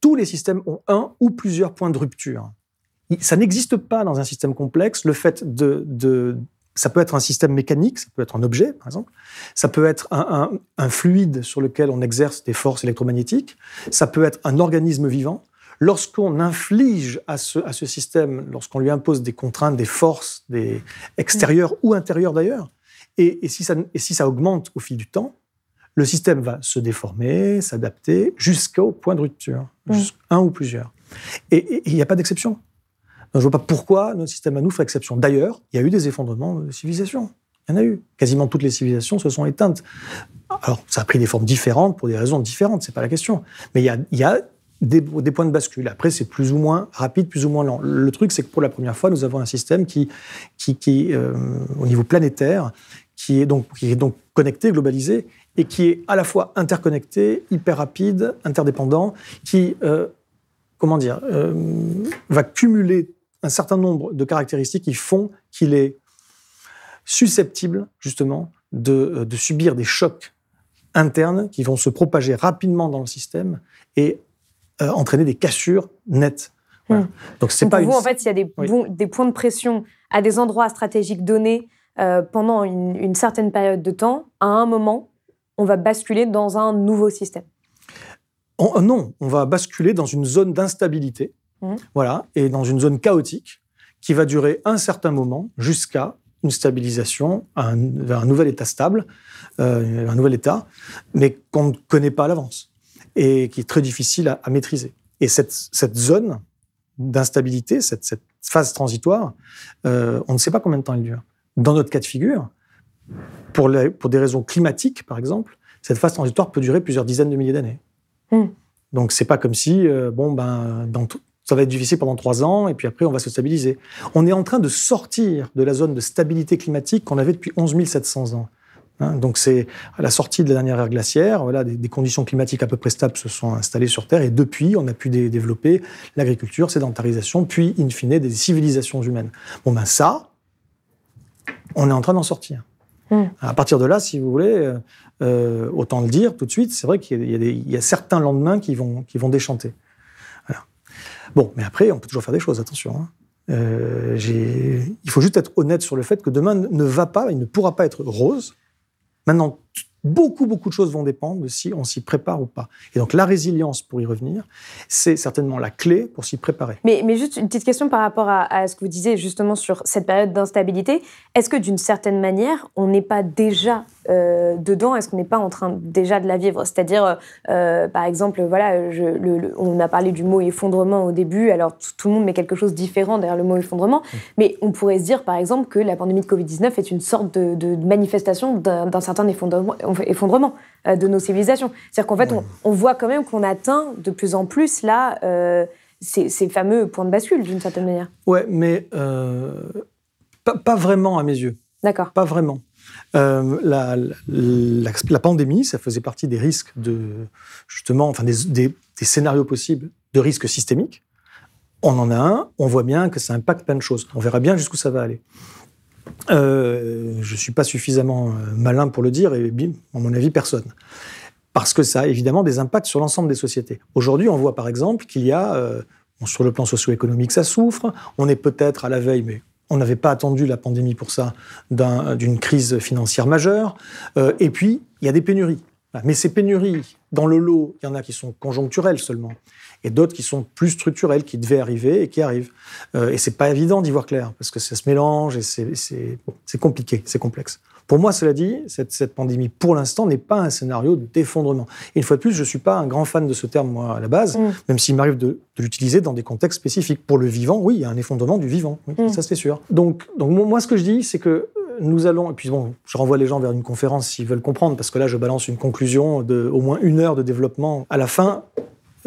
tous les systèmes ont un ou plusieurs points de rupture. Ça n'existe pas dans un système complexe le fait de, de- ça peut être un système mécanique, ça peut être un objet, par exemple, ça peut être un, un- un fluide sur lequel on exerce des forces électromagnétiques, ça peut être un organisme vivant. Lorsqu'on inflige à ce, à ce système, lorsqu'on lui impose des contraintes, des forces, des extérieures ou intérieures d'ailleurs, et, et si ça, et si ça augmente au fil du temps, le système va se déformer, s'adapter jusqu'au point de rupture, Mm. jusqu'à un ou plusieurs. Et il n'y a pas d'exception. Donc, je ne vois pas pourquoi notre système à nous ferait exception. D'ailleurs, il y a eu des effondrements de civilisations. Il y en a eu. Quasiment toutes les civilisations se sont éteintes. Alors, ça a pris des formes différentes pour des raisons différentes, c'est pas la question. Mais il y a, des, points de bascule. Après, c'est plus ou moins rapide, plus ou moins lent. Le truc, c'est que pour la première fois, nous avons un système qui, qui, euh, au niveau planétaire, qui est, donc, qui est donc connecté, globalisé, et qui est à la fois interconnecté, hyper rapide, interdépendant, qui, euh, comment dire, euh, va cumuler un certain nombre de caractéristiques qui font qu'il est susceptible, justement, de, euh, de subir des chocs internes qui vont se propager rapidement dans le système et euh, entraîner des cassures nettes Voilà. Donc c'est pas pour une... vous, en fait, il y a des, Oui. bons- des points de pression à des endroits stratégiques donnés euh, pendant une, une certaine période de temps. À un moment, on va basculer dans un nouveau système. On- non, on va basculer dans une zone d'instabilité, Mhm. voilà, et dans une zone chaotique qui va durer un certain moment jusqu'à une stabilisation, un, vers un nouvel état stable, euh, un nouvel état, mais qu'on ne connaît pas à l'avance et qui est très difficile à, à maîtriser. Et cette, cette zone d'instabilité, cette, cette phase transitoire, euh, on ne sait pas combien de temps elle dure. Dans notre cas de figure, pour, les- pour des raisons climatiques, par exemple, cette phase transitoire peut durer plusieurs dizaines de milliers d'années. Hmm. Donc c'est pas comme si euh, bon ben dans ça va être difficile pendant trois ans et puis après on va se stabiliser. On est en train de sortir de la zone de stabilité climatique qu'on avait depuis 11 700 ans. Hein, donc c'est à la sortie de la dernière ère glaciaire, voilà, des, des conditions climatiques à peu près stables se sont installées sur Terre et depuis on a pu dé- développer l'agriculture, sédentarisation, puis in fine des civilisations humaines. Bon ben ça, on est en train d'en sortir. Hmm. À partir de là, si vous voulez, euh, euh, autant le dire tout de suite, c'est vrai qu'il y y a certains lendemains qui vont, qui vont déchanter. Bon, mais après, on peut toujours faire des choses, attention. hein. Euh, il faut juste être honnête sur le fait que demain ne va pas, il ne pourra pas être rose. Maintenant, beaucoup, beaucoup de choses vont dépendre de si on s'y prépare ou pas. Et donc, la résilience, pour y revenir, c'est certainement la clé pour s'y préparer. Mais, mais juste une petite question par rapport à, à ce que vous disiez justement sur cette période d'instabilité. Est-ce que d'une certaine manière, on n'est pas déjà euh, dedans? Est-ce qu'on n'est pas en train déjà de la vivre? C'est-à-dire, euh, par exemple, voilà, je- le- le- on a parlé du mot effondrement au début. Alors tout, tout le monde met quelque chose de différent derrière le mot effondrement. Mais on pourrait se dire, par exemple, que la pandémie de Covid-19 est une sorte de, de manifestation d'un certain effondrement, effondrement euh, de nos civilisations. C'est-à-dire qu'en fait, on, on voit quand même qu'on atteint de plus en plus là. euh, ces, ces fameux points de bascule, d'une certaine manière. Ouais, mais euh, pas, pas vraiment à mes yeux. D'accord. Pas vraiment. Euh, la, la- la pandémie, ça faisait partie des risques de justement, enfin des, des- des scénarios possibles de risques systémiques. On en a un, on voit bien que ça impacte plein de choses. On verra bien jusqu'où ça va aller. Euh, je ne suis pas suffisamment euh, malin pour le dire, et bim, à mon avis, personne. Parce que ça a évidemment des impacts sur l'ensemble des sociétés. Aujourd'hui, on voit par exemple qu'il y a, euh, sur le plan socio-économique, ça souffre. On est peut-être à la veille, mais on n'avait pas attendu la pandémie pour ça, d'un- d'une crise financière majeure. Et puis, il y a des pénuries. Voilà. Mais ces pénuries, dans le lot, il y en a qui sont conjoncturelles seulement, et d'autres qui sont plus structurelles, qui devaient arriver et qui arrivent. Euh, et c'est pas évident d'y voir clair, parce que ça se mélange et c'est bon, compliqué, c'est complexe. Pour moi, cela dit, cette, cette pandémie, pour l'instant, n'est pas un scénario d'effondrement. Une fois de plus, je suis pas un grand fan de ce terme, moi, à la base, Mm. même s'il m'arrive de, de l'utiliser dans des contextes spécifiques. Pour le vivant, oui, il y a un effondrement du vivant, oui, Mm. ça c'est sûr. Donc, donc, moi, ce que je dis, c'est que euh, nous allons, et puis bon, je renvoie les gens vers une conférence s'ils veulent comprendre, parce que là, je balance une conclusion de au moins une heure de développement. À la fin,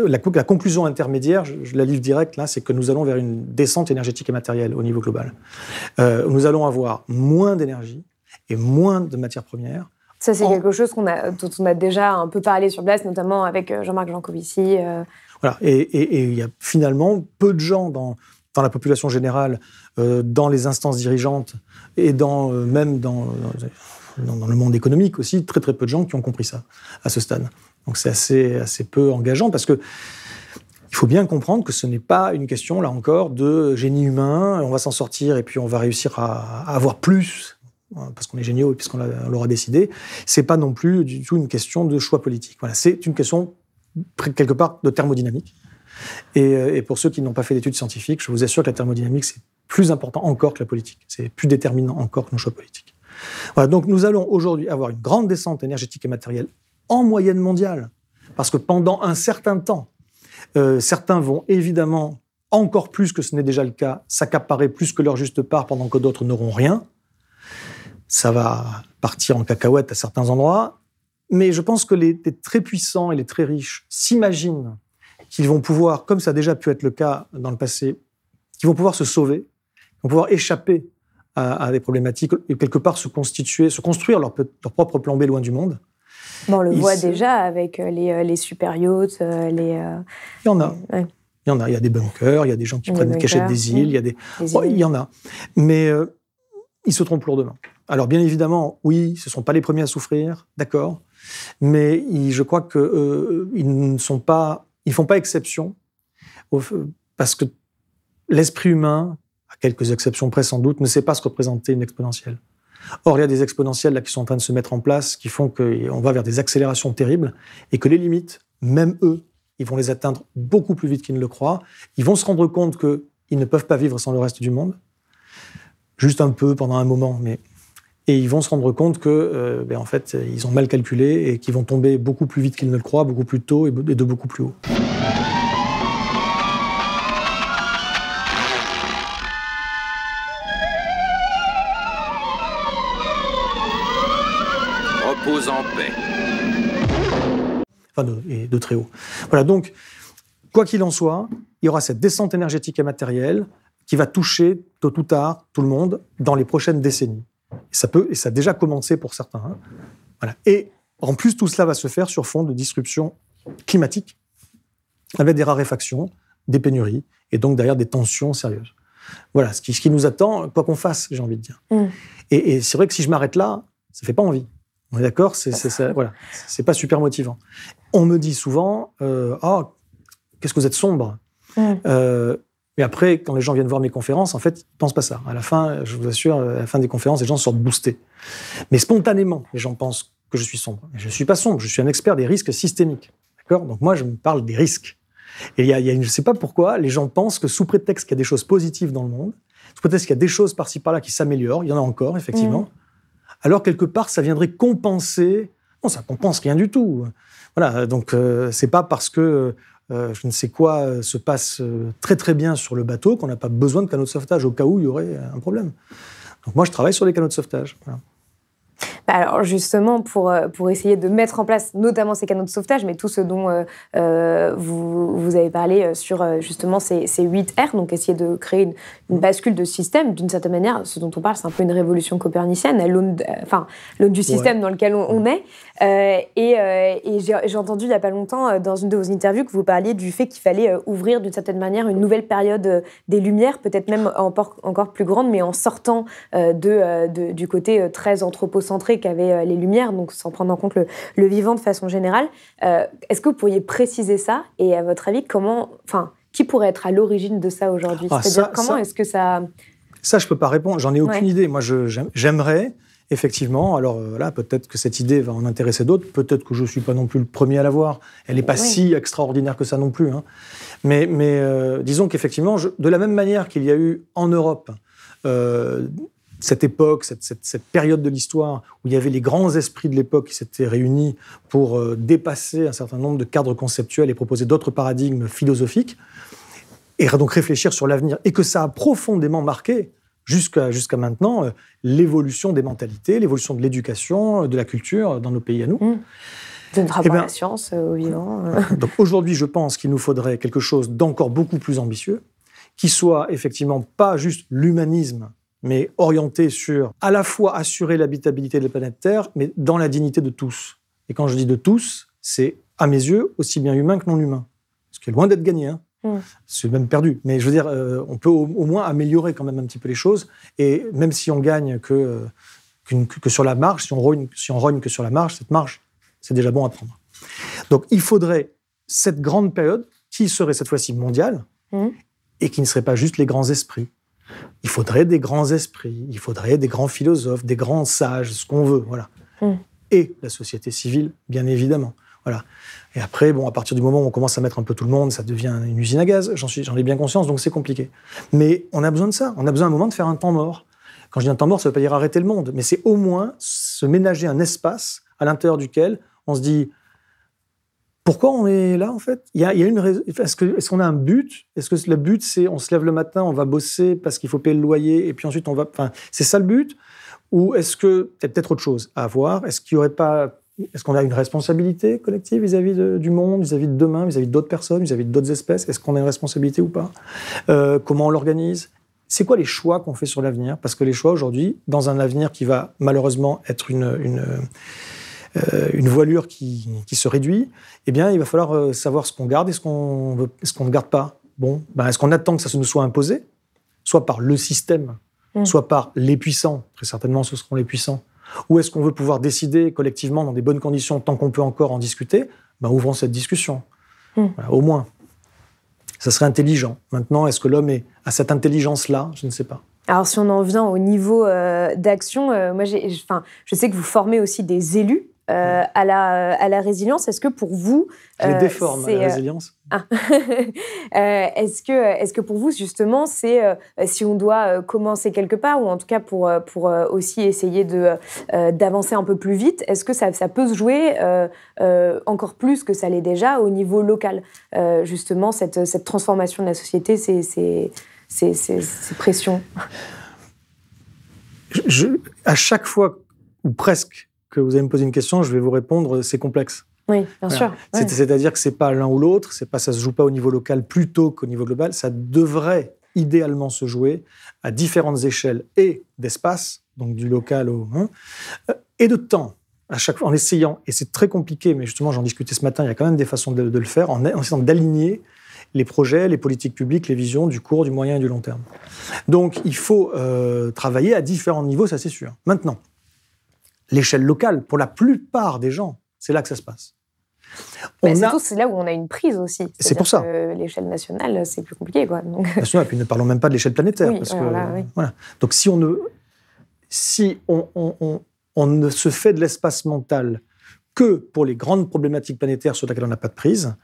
la, co- la conclusion intermédiaire, je, je la livre direct là, c'est que nous allons vers une descente énergétique et matérielle au niveau global. Euh, nous allons avoir moins d'énergie et moins de matières premières. Ça, c'est En- quelque chose qu'on a, dont on a déjà un peu parlé sur place, notamment avec euh, Jean-Marc Jancovici. euh, Voilà. Et il y a finalement peu de gens dans, dans la population générale, euh, dans les instances dirigeantes et dans, même dans, dans, dans le monde économique aussi, très très peu de gens qui ont compris ça à ce stade. Donc c'est assez, peu engageant parce que il faut bien comprendre que ce n'est pas une question, là encore, de génie humain, on va s'en sortir et puis on va réussir à, avoir plus, hein, parce qu'on est géniaux et puisqu'on l'a- on l'aura décidé. C'est pas non plus du tout une question de choix politique. Voilà, c'est une question, quelque part, de thermodynamique. Et, euh, et pour ceux qui n'ont pas fait d'études scientifiques, je vous assure que la thermodynamique, c'est plus important encore que la politique. C'est plus déterminant encore que nos choix politiques. Donc nous allons aujourd'hui avoir une grande descente énergétique et matérielle en moyenne mondiale. Parce que pendant un certain temps, euh, certains vont évidemment, encore plus que ce n'est déjà le cas, s'accaparer plus que leur juste part pendant que d'autres n'auront rien. Ça va partir en cacahuète à certains endroits. Mais je pense que les, très puissants et les très riches s'imaginent qu'ils vont pouvoir, comme ça a déjà pu être le cas dans le passé, qu'ils vont pouvoir se sauver, qu'ils vont pouvoir échapper à, des problématiques et quelque part se constituer, se construire leur, leur propre plan B loin du monde. Bon, on le Il voit se- déjà avec euh, les, euh, les super yachts, euh, les, euh, Il y en a. ouais, Il y en a. Il y a des bunkers, il y a des gens qui Des prennent des cachettes bunkers, des îles, oui. il y a des. Ouais, il y en a. Mais euh, ils se trompent lourdement. Alors, bien évidemment, oui, ce ne sont pas les premiers à souffrir, d'accord. Mais ils- je crois qu'ils ne sont pas. Ils font pas exception au parce que l'esprit humain, à quelques exceptions près sans doute, ne sait pas se représenter une exponentielle. Or, il y a des exponentielles là qui sont en train de se mettre en place, qui font qu'on va vers des accélérations terribles, et que les limites, même eux, ils vont les atteindre beaucoup plus vite qu'ils ne le croient. Ils vont se rendre compte qu'ils ne peuvent pas vivre sans le reste du monde, juste un peu pendant un moment, mais et ils vont se rendre compte que, euh, ben, en fait, ils ont mal calculé et qu'ils vont tomber beaucoup plus vite qu'ils ne le croient, beaucoup plus tôt et de beaucoup plus haut. Enfin, de, et de très haut. Voilà, donc, quoi qu'il en soit, il y aura cette descente énergétique et matérielle qui va toucher tôt ou tard tout le monde dans les prochaines décennies. Et ça peut, et ça a déjà commencé pour certains. Hein. Voilà. Et en plus, tout cela va se faire sur fond de disruption climatique, avec des raréfactions, des pénuries, et donc derrière des tensions sérieuses. Voilà, ce qui, ce qui nous attend, quoi qu'on fasse, j'ai envie de dire. Mm. Et, et c'est vrai que si je m'arrête là, ça fait pas envie. On est d'accord C'est voilà, c'est pas super motivant. On me dit souvent, euh, oh, qu'est-ce que vous êtes sombre? Mm. Euh, mais après, quand les gens viennent voir mes conférences, en fait, ils pensent pas ça. À la fin, je vous assure, à la fin des conférences, les gens sortent boostés. Mais spontanément, les gens pensent que je suis sombre. je ne suis pas sombre, je suis un expert des risques systémiques. D'accord? Donc moi, je me parle des risques. Et il y a, je ne sais pas pourquoi, les gens pensent que sous prétexte qu'il y a des choses positives dans le monde, sous prétexte qu'il y a des choses par-ci par-là qui s'améliorent, il y en a encore, effectivement, mmh. Alors quelque part, ça viendrait compenser. Non, ça compense rien du tout. Voilà, donc euh, c'est pas parce que euh, je ne sais quoi euh, se passe euh, très très bien sur le bateau qu'on n'a pas besoin de canaux de sauvetage au cas où il y aurait un problème. Donc moi, je travaille sur les canaux de sauvetage. Bah, alors justement, pour, euh, pour essayer de mettre en place notamment ces canaux de sauvetage, mais tout ce dont euh, euh, vous, vous, avez parlé sur justement ces, ces 8 R, donc essayer de créer une, bascule de système, d'une certaine manière, ce dont on parle, c'est un peu une révolution copernicienne, à l'aune enfin, du système dans lequel on, est. et, et j'ai entendu il n'y a pas longtemps, dans une de vos interviews, que vous parliez du fait qu'il fallait ouvrir d'une certaine manière une nouvelle période des Lumières, peut-être même encore, plus grande, mais en sortant de, de, du côté très anthropocentré qu'avaient euh, les Lumières, donc sans prendre en compte le, vivant de façon générale. Euh, est-ce que vous pourriez préciser ça Et à votre avis, comment, enfin, qui pourrait être à l'origine de ça aujourd'hui? Ah, C'est-à-dire comment est-ce que ça Ça, je peux pas répondre. J'en ai aucune idée. Moi, j'aimerais effectivement. Alors euh, là, peut-être que cette idée va en intéresser d'autres. Peut-être que je ne suis pas non plus le premier à la voir. Elle n'est pas si extraordinaire que ça non plus. Hein. Mais, mais disons qu'effectivement, de la même manière qu'il y a eu en Europe cette époque, cette, période de l'histoire où il y avait les grands esprits de l'époque qui s'étaient réunis pour euh, dépasser un certain nombre de cadres conceptuels et proposer d'autres paradigmes philosophiques, et donc réfléchir sur l'avenir, et que ça a profondément marqué jusqu'à maintenant euh, l'évolution des mentalités, l'évolution de l'éducation, de la culture dans nos pays à nous. Mmh. De notre rapport à la science, euh, au vivant. Donc aujourd'hui, je pense qu'il nous faudrait quelque chose d'encore beaucoup plus ambitieux, qui soit effectivement pas juste l'humanisme mais orienté sur à la fois assurer l'habitabilité de la planète Terre, mais dans la dignité de tous. Et quand je dis de tous, c'est à mes yeux aussi bien humain que non humain. Ce qui est loin d'être gagné. Hein. Mm. C'est même perdu. Mais je veux dire, euh, on peut au, moins améliorer quand même un petit peu les choses. Et même si on gagne que, euh, que, sur la marge, si on, rogne, si on rogne que sur la marge, cette marge, c'est déjà bon à prendre. Donc il faudrait cette grande période qui serait cette fois-ci mondiale mm. et qui ne serait pas juste les grands esprits il faudrait des grands esprits, il faudrait des grands philosophes, des grands sages, ce qu'on veut, voilà. Hmm. Et la société civile, bien évidemment. Voilà. Et après, bon, à partir du moment où on commence à mettre un peu tout le monde, ça devient une usine à gaz. J'en suis, j'en ai bien conscience, donc c'est compliqué. Mais on a besoin de ça. On a besoin un moment de faire un temps mort. Quand je dis un temps mort, ça ne veut pas dire arrêter le monde, mais c'est au moins se ménager un espace à l'intérieur duquel on se dit pourquoi on est là, en fait? Il y a, une Est-ce qu'on a un but? Est-ce que le but, c'est on se lève le matin, on va bosser parce qu'il faut payer le loyer, et puis ensuite on va. Enfin, c'est ça le but? Ou est-ce que y a peut-être autre chose à avoir Est-ce qu'il y aurait pas. Est-ce qu'on a une responsabilité collective vis-à-vis du monde, vis-à-vis de demain, vis-à-vis d'autres personnes, vis-à-vis d'autres espèces? Est-ce qu'on a une responsabilité ou pas? Euh, Comment on l'organise? C'est quoi les choix qu'on fait sur l'avenir? Parce que les choix aujourd'hui, dans un avenir qui va malheureusement être une, une voilure qui, se réduit, eh bien, il va falloir euh, savoir ce qu'on garde et ce qu'on ne garde pas. Bon, ben, est-ce qu'on attend que ça se nous soit imposé, soit par le système, mm. soit par les puissants, très certainement ce seront les puissants, ou est-ce qu'on veut pouvoir décider collectivement dans des bonnes conditions tant qu'on peut encore en discuter? Ben, Ouvrons cette discussion, mm. au moins. Ça serait intelligent. Maintenant, est-ce que l'homme a cette intelligence-là? Je ne sais pas. Alors, si on en vient au niveau euh, d'action, euh, moi, enfin, je sais que vous formez aussi des élus euh, à, la, à la résilience. Est-ce que pour vous... Je les déforme, la résilience. Ah. est-ce, que, est-ce que pour vous, justement, c'est si on doit commencer quelque part, ou en tout cas pour, pour aussi essayer d'avancer un peu plus vite, est-ce que ça, ça peut se jouer encore plus que ça l'est déjà au niveau local Justement, cette, cette transformation de la société, ces, pressions? À chaque fois, ou presque, que vous allez me poser une question, je vais vous répondre, c'est complexe. Oui, bien sûr. C'est-à-dire que c'est pas l'un ou l'autre, c'est pas ça se joue pas au niveau local plutôt qu'au niveau global. Ça devrait idéalement se jouer à différentes échelles et d'espace, donc du local au hein, et de temps. À chaque fois, en essayant, et c'est très compliqué, mais justement j'en discutais ce matin, il y a quand même des façons de, le faire, en, en essayant d'aligner les projets, les politiques publiques, les visions du court, du moyen et du long terme. Donc il faut euh, travailler à différents niveaux, ça c'est sûr. Maintenant, l'échelle locale, pour la plupart des gens, c'est là que ça se passe. c'est là où on a une prise aussi. C'est pour ça. L'échelle nationale, c'est plus compliqué. Quoi. Donc... et puis ne parlons même pas de l'échelle planétaire. parce que, voilà. Donc si on ne, si on, on, on ne se fait de l'espace mental que pour les grandes problématiques planétaires sur lesquelles on n'a pas de prise,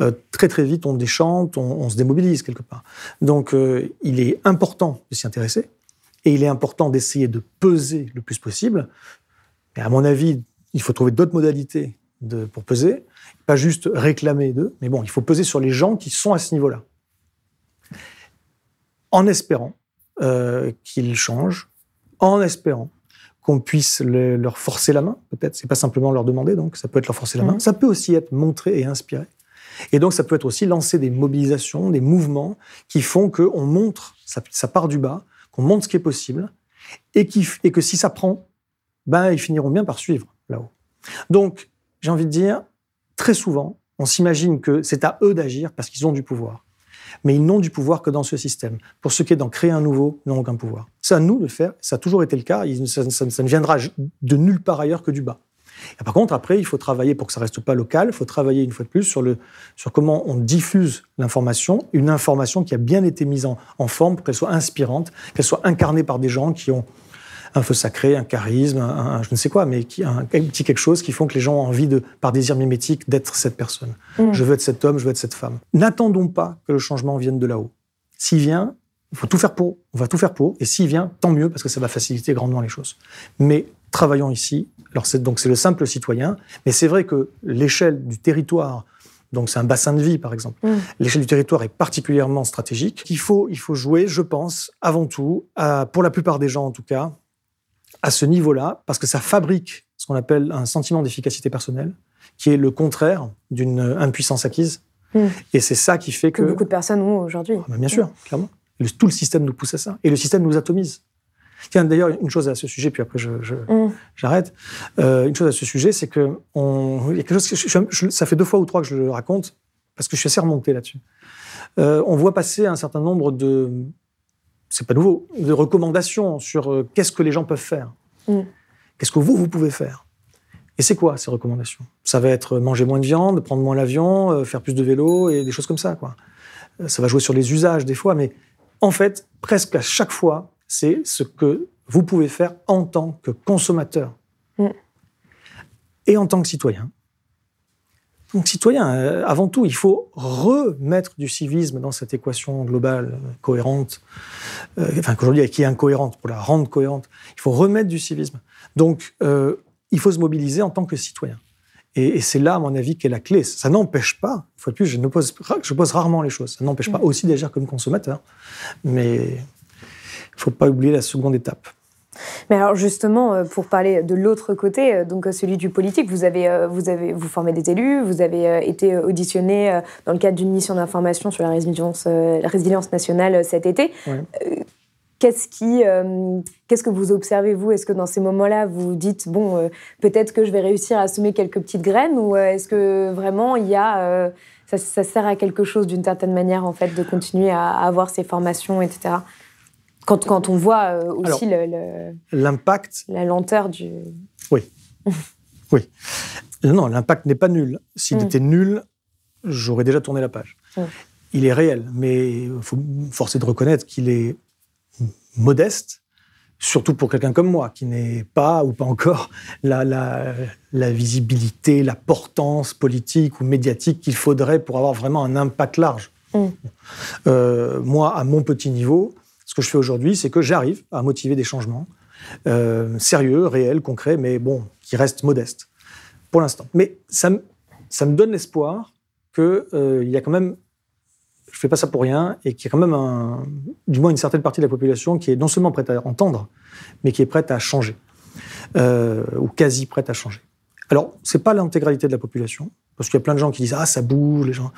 euh, très très vite on déchante, on, se démobilise quelque part. Donc euh, il est important de s'y intéresser et il est important d'essayer de peser le plus possible. Mais à mon avis, il faut trouver d'autres modalités de, pour peser, pas juste réclamer d'eux, mais bon, il faut peser sur les gens qui sont à ce niveau-là, en espérant euh, qu'ils changent, en espérant qu'on puisse leur forcer la main, peut-être. C'est pas simplement leur demander, donc ça peut être leur forcer la main. Mmh. Ça peut aussi être montrer et inspirer. Et donc, ça peut être aussi lancer des mobilisations, des mouvements qui font qu'on montre, ça, part du bas, qu'on montre ce qui est possible, et, et que si ça prend, ben, ils finiront bien par suivre là-haut. Donc, j'ai envie de dire, très souvent, on s'imagine que c'est à eux d'agir parce qu'ils ont du pouvoir. Mais ils n'ont du pouvoir que dans ce système. Pour ce qui est d'en créer un nouveau, ils n'ont aucun pouvoir. C'est à nous de le faire. Ça a toujours été le cas. ça ne viendra de nulle part ailleurs que du bas par contre, après, il faut travailler pour que ça reste pas local. Il faut travailler une fois de plus sur, le, sur comment on diffuse l'information, une information qui a bien été mise en, forme pour qu'elle soit inspirante, qu'elle soit incarnée par des gens qui ont un feu sacré, un charisme, un, je ne sais quoi, mais qui un, petit quelque chose qui font que les gens ont envie de, par désir mimétique, d'être cette personne. Mm. Je veux être cet homme, je veux être cette femme. N'attendons pas que le changement vienne de là-haut. S'il vient, il faut tout faire pour. On va tout faire pour. Et s'il vient, tant mieux parce que ça va faciliter grandement les choses. Mais travaillons ici. Alors c'est, donc c'est le simple citoyen, mais c'est vrai que l'échelle du territoire, donc c'est un bassin de vie par exemple, mm. l'échelle du territoire est particulièrement stratégique. Il faut, il faut jouer, je pense, avant tout, pour la plupart des gens en tout cas, à ce niveau-là, parce que ça fabrique ce qu'on appelle un sentiment d'efficacité personnelle, qui est le contraire d'une impuissance acquise. Mm. Et c'est ça qui fait que... que beaucoup de personnes ont aujourd'hui. Ah, bien sûr, clairement. tout le système nous pousse à ça. Et le système nous atomise. Tiens, d'ailleurs, une chose à ce sujet, puis après j'arrête. Je, euh, une chose à ce sujet, c'est que on, y a quelque chose ça fait deux fois ou trois que je le raconte, parce que je suis assez remonté là-dessus. Euh, on voit passer un certain nombre de, c'est pas nouveau, de recommandations sur euh, qu'est-ce que les gens peuvent faire. Mm. Qu'est-ce que vous, vous pouvez faire? Et c'est quoi ces recommandations? Ça va être manger moins de viande, prendre moins l'avion, faire plus de vélo et des choses comme ça. Quoi. Ça va jouer sur les usages des fois, mais en fait, presque à chaque fois, c'est ce que vous pouvez faire en tant que consommateur mm. et en tant que citoyen. Donc citoyen, euh, avant tout, il faut remettre du civisme dans cette équation globale cohérente, euh, enfin qu'aujourd'hui qui est incohérente, pour la rendre cohérente. Il faut remettre du civisme. Donc euh, il faut se mobiliser en tant que citoyen. Et, c'est là, à mon avis, qu'est la clé. Ça n'empêche pas, une fois de plus, je, ne pose, je pose rarement les choses, ça n'empêche pas mm. aussi d'agir comme consommateur. Mais il ne faut pas oublier la seconde étape. Mais alors justement, euh, pour parler de l'autre côté, euh, donc euh, celui du politique, vous avez, vous avez, vous formez des élus, vous avez été auditionné dans le cadre d'une mission d'information sur la résilience, la résilience nationale cet été. Qu'est-ce qui, qu'est-ce que vous observez vous? Est-ce que dans ces moments-là, vous dites bon, peut-être que je vais réussir à semer quelques petites graines, ou est-ce que vraiment il y a, ça, ça, sert à quelque chose d'une certaine manière en fait de continuer à avoir ces formations, etc. Quand, quand on voit euh, aussi l'impact, la lenteur du. Oui, oui. Non, l'impact n'est pas nul. S'il mm. était nul, j'aurais déjà tourné la page. Mm. il est réel, mais il faut forcer de reconnaître qu'il est modeste, surtout pour quelqu'un comme moi, qui n'est pas ou pas encore la, la, visibilité, la portance politique ou médiatique qu'il faudrait pour avoir vraiment un impact large. Mm. Euh, moi, à mon petit niveau, ce que je fais aujourd'hui, c'est que j'arrive à motiver des changements euh, sérieux, réels, concrets, mais bon, qui restent modestes pour l'instant. Mais ça, me donne l'espoir qu'il euh, y a quand même je fais pas ça pour rien, et qu'il y a quand même, un, du moins une certaine partie de la population qui est non seulement prête à entendre, mais qui est prête à changer, euh, ou quasi prête à changer. Alors, c'est pas l'intégralité de la population, parce qu'il y a plein de gens qui disent ah ça bouge, les gens.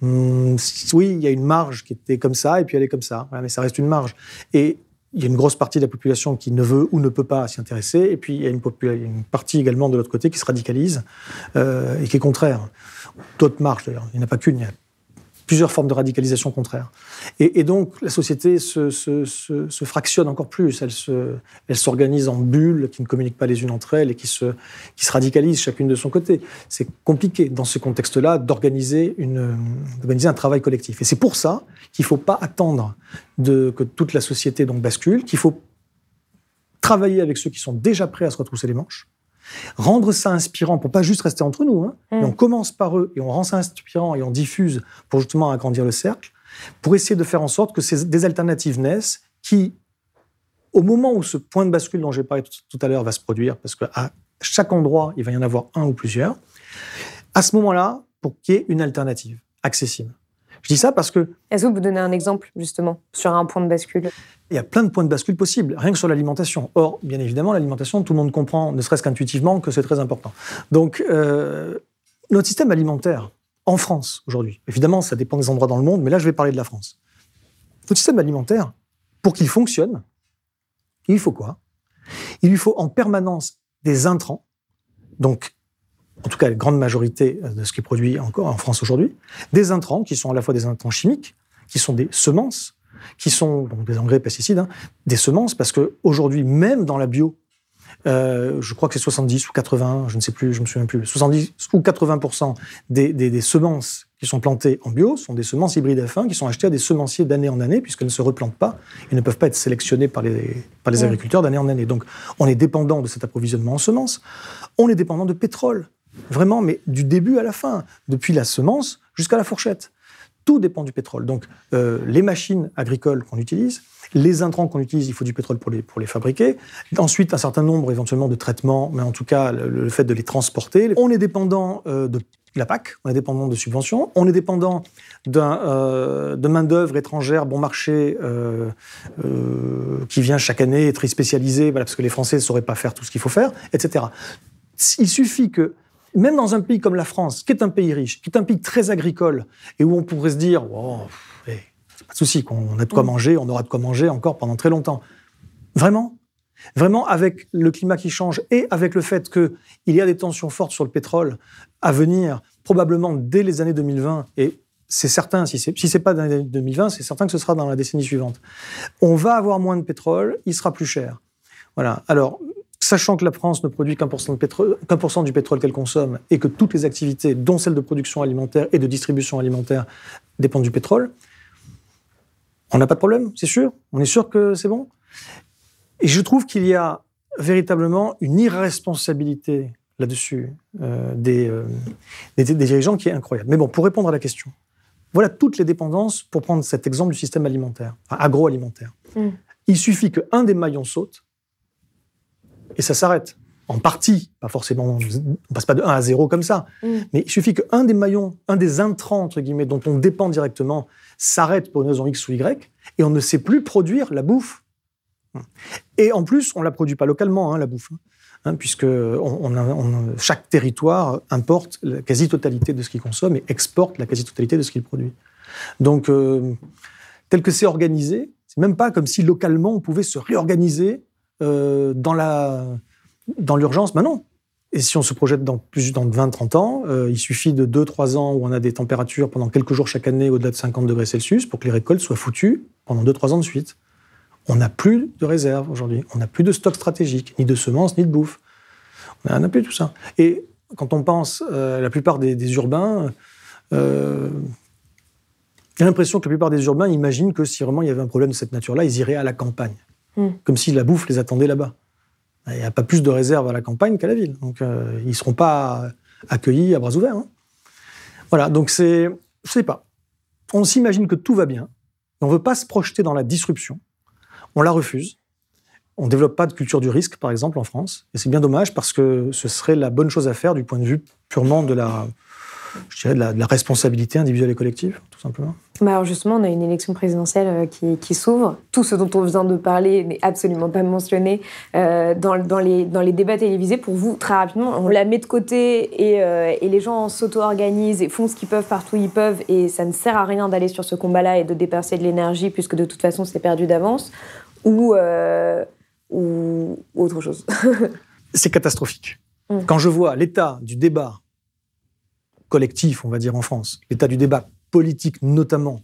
Hmm, oui, il y a une marge qui était comme ça, et puis elle est comme ça, mais ça reste une marge. Et il y a une grosse partie de la population qui ne veut ou ne peut pas s'y intéresser, et puis il y a une, partie également de l'autre côté qui se radicalise euh, et qui est contraire. D'autres marges d'ailleurs, il n'y en a pas qu'une, plusieurs formes de radicalisation contraire. Et, donc, la société se, fractionne encore plus. Elle, se, elle s'organise en bulles qui ne communiquent pas les unes entre elles et qui se, qui se radicalisent chacune de son côté. C'est compliqué, dans ce contexte-là, d'organiser, un travail collectif. Et c'est pour ça qu'il ne faut pas attendre que toute la société donc, bascule, qu'il faut travailler avec ceux qui sont déjà prêts à se retrousser les manches, Rendre ça inspirant pour pas juste rester entre nous, hein, mm. on commence par eux et on rend ça inspirant et on diffuse pour justement agrandir le cercle, pour essayer de faire en sorte que ces, des alternatives naissent qui, au moment où ce point de bascule dont j'ai parlé tout, à l'heure va se produire, parce qu'à chaque endroit, il va y en avoir un ou plusieurs, à ce moment-là, pour qu'il y ait une alternative accessible. Je dis ça parce que... Est-ce que vous donnez un exemple, justement, sur un point de bascule? Il y a plein de points de bascule possibles, rien que sur l'alimentation. Or, bien évidemment, l'alimentation, tout le monde comprend, ne serait-ce qu'intuitivement, que c'est très important. Donc, euh, notre système alimentaire, en France, aujourd'hui, évidemment, ça dépend des endroits dans le monde, mais là, je vais parler de la France. Notre système alimentaire, pour qu'il fonctionne, il faut quoi? Il lui faut en permanence des intrants, donc en tout cas la grande majorité de ce qui est produit encore en France aujourd'hui, des intrants qui sont à la fois des intrants chimiques, qui sont des semences, qui sont donc des engrais pesticides, hein, des semences, parce que aujourd'hui, même dans la bio, euh, je crois que c'est 70 ou 80, je ne sais plus, je me souviens plus, 70 ou 80 des, des, des, semences qui sont plantées en bio sont des semences hybrides F1 qui sont achetées à des semenciers d'année en année puisqu'elles ne se replantent pas et ne peuvent pas être sélectionnées par les, par les agriculteurs d'année en année. Donc on est dépendant de cet approvisionnement en semences. On est dépendant de pétrole. Vraiment, mais du début à la fin, depuis la semence jusqu'à la fourchette. Tout dépend du pétrole. Donc, euh, les machines agricoles qu'on utilise, les intrants qu'on utilise, il faut du pétrole pour les, pour les fabriquer. Ensuite, un certain nombre éventuellement de traitements, mais en tout cas, le, fait de les transporter. On est dépendant euh, de la PAC, on est dépendant de subventions, on est dépendant euh, de main-d'œuvre étrangère bon marché qui vient chaque année, très spécialisée, parce que les Français ne sauraient pas faire tout ce qu'il faut faire, etc. Il suffit que même dans un pays comme la France, qui est un pays riche, qui est un pays très agricole, et où on pourrait se dire, oh, eh, pas de souci, qu'on a de quoi mm. manger, on aura de quoi manger encore pendant très longtemps. Vraiment? Vraiment, avec le climat qui change et avec le fait qu'il y a des tensions fortes sur le pétrole à venir, probablement dès les années 2020, et c'est certain, si ce n'est pas dans l'année 2020, c'est certain que ce sera dans la décennie suivante. On va avoir moins de pétrole, il sera plus cher. Voilà. Alors, sachant que la France ne produit qu'un pour cent du pétrole qu'elle consomme et que toutes les activités, dont celles de production alimentaire et de distribution alimentaire, dépendent du pétrole, on n'a pas de problème, c'est sûr. On est sûr que c'est bon. Et je trouve qu'il y a véritablement une irresponsabilité là-dessus euh, euh, des, dirigeants qui est incroyable. Mais bon, pour répondre à la question, voilà toutes les dépendances pour prendre cet exemple du système alimentaire, agroalimentaire. Mm. Il suffit qu'un des maillons saute et ça s'arrête. En partie, pas forcément, on passe pas de 1 à 0 comme ça, mm. mais il suffit qu'un des maillons, un des intrants, entre guillemets, dont on dépend directement, s'arrête pour une raison X ou Y, et on ne sait plus produire la bouffe. Et en plus, on ne la produit pas localement, hein, la bouffe, hein, hein puisque on, chaque territoire importe la quasi-totalité de ce qu'il consomme et exporte la quasi-totalité de ce qu'il produit. Donc, euh, tel que c'est organisé, c'est même pas comme si localement on pouvait se réorganiser euh, dans la dans l'urgence, ben non. Et si on se projette dans plus dans 20-30 ans, euh, il suffit de 2-3 ans où on a des températures pendant quelques jours chaque année au-delà de 50 degrés Celsius pour que les récoltes soient foutues pendant 2-3 ans de suite. On n'a plus de réserve aujourd'hui. On n'a plus de stock stratégique, ni de semences, ni de bouffe. On n'a plus tout ça. Et quand on pense, euh, la plupart des, urbains, il J'ai l'impression que la plupart des urbains imaginent que si vraiment il y avait un problème de cette nature-là, ils iraient à la campagne. Mm. Comme si la bouffe les attendait là-bas. Il n'y a pas plus de réserve à la campagne qu'à la ville. Donc euh, ils ne seront pas accueillis à bras ouverts. hein. Voilà, donc c'est. Je sais pas. On s'imagine que tout va bien. On ne veut pas se projeter dans la disruption. On la refuse. On ne développe pas de culture du risque, par exemple, en France. Et c'est bien dommage parce que ce serait la bonne chose à faire du point de vue purement de la, je dirais, de la responsabilité individuelle et collective, tout simplement. Bah alors justement, on a une élection présidentielle euh, qui, qui s'ouvre. Tout ce dont on vient de parler n'est absolument pas mentionné euh, dans, dans, les, dans les débats télévisés. Pour vous, très rapidement, on la met de côté et, euh, et les gens s'auto-organisent et font ce qu'ils peuvent partout où ils peuvent. Et ça ne sert à rien d'aller sur ce combat-là et de dépenser de l'énergie puisque de toute façon, c'est perdu d'avance. Ou, euh, ou autre chose. C'est catastrophique. Mm. Quand je vois l'état du débat collectif, on va dire en France, l'état du débat politique notamment,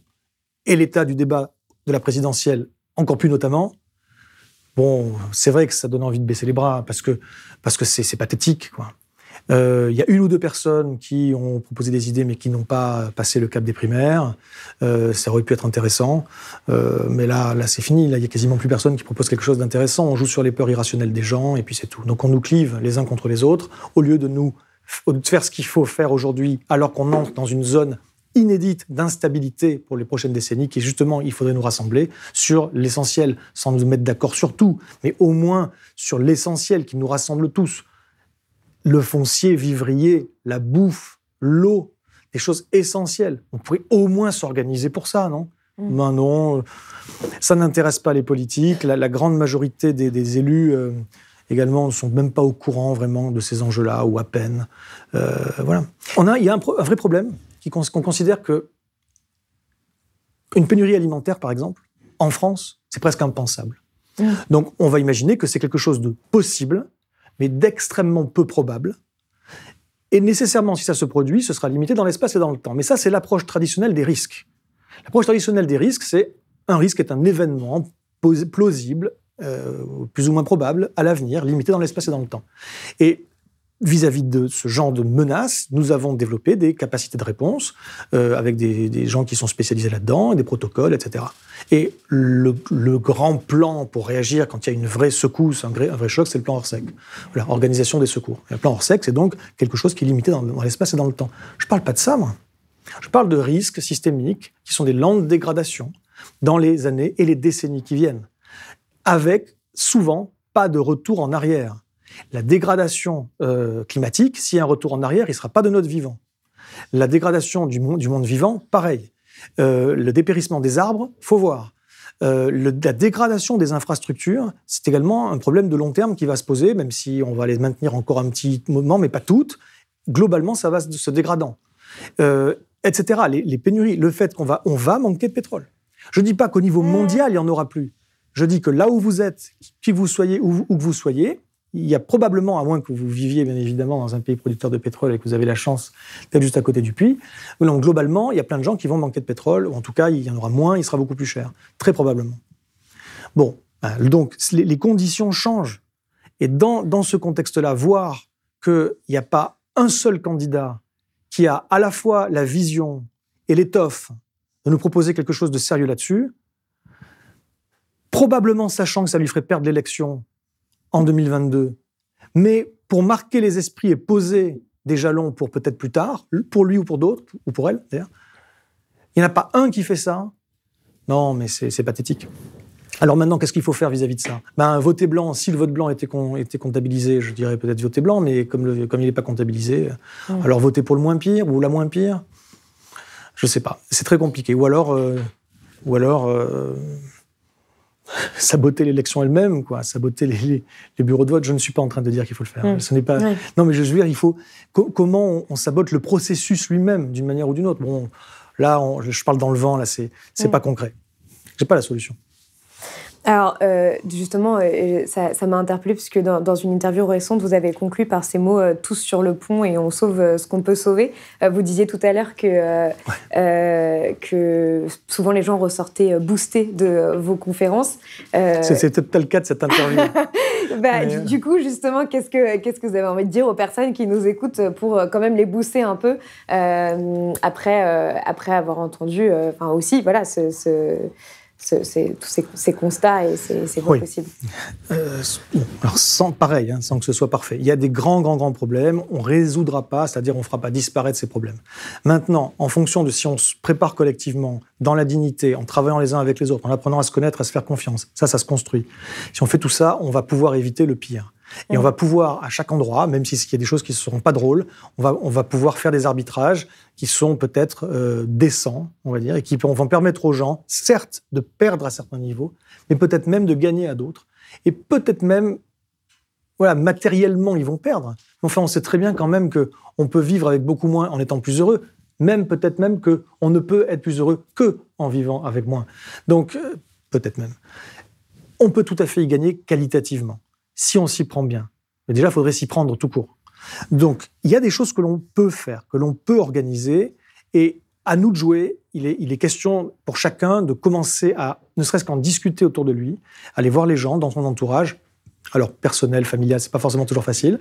et l'état du débat de la présidentielle encore plus notamment, bon, c'est vrai que ça donne envie de baisser les bras parce que parce que c'est pathétique, quoi. Euh, Il y a une ou deux personnes qui ont proposé des idées mais qui n'ont pas passé le cap des primaires. Euh, ça aurait pu être intéressant, Euh, mais là, là c'est fini. Là, il y a quasiment plus personne qui propose quelque chose d'intéressant. On joue sur les peurs irrationnelles des gens et puis c'est tout. Donc on nous clive les uns contre les autres au lieu de nous de faire ce qu'il faut faire aujourd'hui, alors qu'on entre dans une zone inédite d'instabilité pour les prochaines décennies, qui justement, il faudrait nous rassembler sur l'essentiel, sans nous mettre d'accord sur tout, mais au moins sur l'essentiel qui nous rassemble tous. Le foncier vivrier, la bouffe, l'eau, des choses essentielles. On pourrait au moins s'organiser pour ça, non? Mm. Ben non, ça n'intéresse pas les politiques. La, la grande majorité des, des élus euh, également ne sont même pas au courant vraiment de ces enjeux-là, ou à peine. Euh, voilà. On a, il y a un, pro- un vrai problème qu'on considère que une pénurie alimentaire, par exemple, en France, c'est presque impensable. Mm. Donc, on va imaginer que c'est quelque chose de possible, mais d'extrêmement peu probable. Et nécessairement, si ça se produit, ce sera limité dans l'espace et dans le temps. Mais ça, c'est l'approche traditionnelle des risques. L'approche traditionnelle des risques, c'est un risque est un événement plausible, euh, plus ou moins probable, à l'avenir, limité dans l'espace et dans le temps. Et vis-à-vis de ce genre de menaces, nous avons développé des capacités de réponse euh, avec des, des gens qui sont spécialisés là-dedans, des protocoles, etc. Et le, le grand plan pour réagir quand il y a une vraie secousse, un vrai, un vrai choc, c'est le plan Orsec. Voilà, organisation des secours. Le plan Orsec, c'est donc quelque chose qui est limité dans, dans l'espace et dans le temps. Je parle pas de ça, moi. Je parle de risques systémiques qui sont des lentes dégradations dans les années et les décennies qui viennent, avec souvent pas de retour en arrière. La dégradation euh, climatique, s'il y a un retour en arrière, il ne sera pas de notre vivant. La dégradation du monde, du monde vivant, pareil. Euh, le dépérissement des arbres, faut voir. Euh, le- la dégradation des infrastructures, c'est également un problème de long terme qui va se poser, même si on va les maintenir encore un petit moment, mais pas toutes. Globalement, ça va se dégradant. Euh, etc. Les, les pénuries, le fait qu'on va, on va manquer de pétrole. Je ne dis pas qu'au niveau mondial, il n'y en aura plus. Je dis que là où vous êtes, qui vous soyez, où, où que vous soyez, il y a probablement, à moins que vous viviez bien évidemment dans un pays producteur de pétrole et que vous avez la chance d'être juste à côté du puits, globalement, il y a plein de gens qui vont manquer de pétrole, ou en tout cas, il y en aura moins, il sera beaucoup plus cher, très probablement. Bon, hein, donc les, les conditions changent. Et dans, dans ce contexte-là, voir qu'il n'y a pas un seul candidat qui a à la fois la vision et l'étoffe de nous proposer quelque chose de sérieux là-dessus, probablement sachant que ça lui ferait perdre l'élection en 2022, mais pour marquer les esprits et poser des jalons pour peut-être plus tard, pour lui ou pour d'autres, ou pour elle d'ailleurs, il n'y en a pas un qui fait ça. Non, mais c'est pathétique. Alors maintenant, qu'est-ce qu'il faut faire vis-à-vis de ça? Ben, Voter blanc, si le vote blanc était, con- était comptabilisé, je dirais peut-être voter blanc, mais comme, le- comme il n'est pas comptabilisé, alors voter pour le moins pire ou la moins pire? Je ne sais pas. C'est très compliqué. Ou alors, euh, ou alors euh, saboter l'élection elle-même, quoi, saboter les, les- les bureaux de vote. Je ne suis pas en train de dire qu'il faut le faire. Ce n'est pas. Non, mais je veux dire, il faut. co- comment on, on sabote le processus lui-même, d'une manière ou d'une autre? Bon, là, on- je parle dans le vent. Là, c'est c'est pas concret. J'ai pas la solution. Alors, euh, justement, euh, ça ça m'a interpellée puisque dans, dans une interview récente, vous avez conclu par ces mots euh, tous sur le pont et on sauve euh, ce qu'on peut sauver. Euh, vous disiez tout à l'heure que, euh, euh, que souvent les gens ressortaient boostés de vos conférences. Peut-être pas le cas de cette interview. bah, du, coup, justement, qu'est-ce que, qu'est-ce que vous avez envie de dire aux personnes qui nous écoutent pour quand même les booster un peu après, après avoir entendu, enfin aussi, voilà, ce, c'est, tous ces, constats et ces, voies possibles euh, Alors, sans, pareil, hein, sans que ce soit parfait. Il y a des grands, grands, grands problèmes. On ne résoudra pas, c'est-à-dire on ne fera pas disparaître ces problèmes. Maintenant, en fonction de si on se prépare collectivement, dans la dignité, en travaillant les uns avec les autres, en apprenant à se connaître, à se faire confiance, ça, ça se construit. Si on fait tout ça, on va pouvoir éviter le pire. Et on va pouvoir, à chaque endroit, même s'il y a des choses qui ne seront pas drôles, on va, on va pouvoir faire des arbitrages qui sont peut-être euh, décents, on va dire, et qui vont permettre aux gens, certes, de perdre à certains niveaux, mais peut-être même de gagner à d'autres. Et peut-être même, voilà, matériellement, ils vont perdre. Enfin, on sait très bien quand même qu'on peut vivre avec beaucoup moins en étant plus heureux, même peut-être même qu'on ne peut être plus heureux que en vivant avec moins. Donc, euh, peut-être même. On peut tout à fait y gagner qualitativement si on s'y prend bien. Mais déjà, il faudrait s'y prendre tout court. Donc, il y a des choses que l'on peut faire, que l'on peut organiser, et à nous de jouer. Il est, il est question pour chacun de commencer à, ne serait-ce qu'en discuter autour de lui, aller voir les gens dans son entourage, alors personnel, familial, c'est pas forcément toujours facile,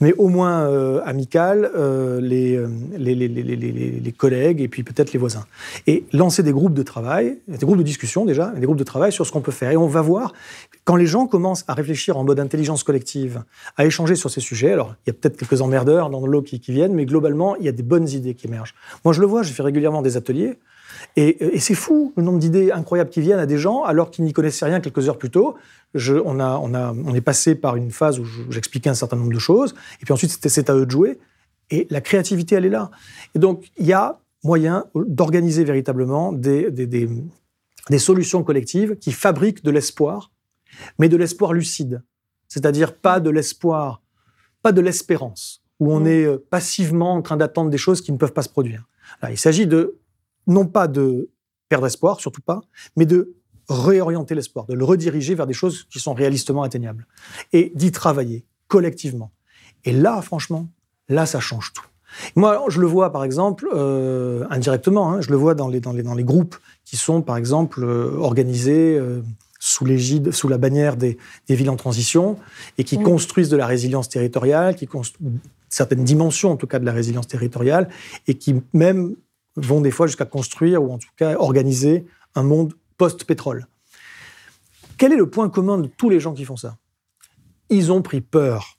mais au moins euh, amical, euh, les, les, les, les, collègues et puis peut-être les voisins. Et lancer des groupes de travail, des groupes de discussion déjà, des groupes de travail sur ce qu'on peut faire. Et on va voir, quand les gens commencent à réfléchir en mode intelligence collective, à échanger sur ces sujets, alors il y a peut-être quelques emmerdeurs dans l'eau qui, qui viennent, mais globalement, il y a des bonnes idées qui émergent. Moi, je le vois, je fais régulièrement des ateliers. Et, et c'est fou le nombre d'idées incroyables qui viennent à des gens alors qu'ils n'y connaissaient rien quelques heures plus tôt on, a, on, a, on est passé par une phase où j'expliquais un certain nombre de choses, et puis ensuite c'est à eux de jouer, et la créativité, elle est là. Et donc, il y a moyen d'organiser véritablement des, des, des, solutions collectives qui fabriquent de l'espoir, mais de l'espoir lucide. C'est-à-dire pas de l'espoir, pas de l'espérance, où on mmh. est euh, passivement en train d'attendre des choses qui ne peuvent pas se produire. il s'agit de, non pas de perdre espoir, surtout pas, mais de réorienter l'espoir, de le rediriger vers des choses qui sont réalistement atteignables. Et d'y travailler collectivement. Et là, franchement, là, ça change tout. Moi, je le vois, par exemple, euh, indirectement, hein, je le vois dans les, dans, les, dans les groupes qui sont, par exemple, euh, organisés euh, sous l'égide, sous la bannière des, des, villes en transition, et qui construisent de la résilience territoriale, qui construisent certaines dimensions, en tout cas, de la résilience territoriale, et qui même vont des fois jusqu'à construire, ou en tout cas organiser, un monde post-pétrole. Quel est le point commun de tous les gens qui font ça? Ils ont pris peur.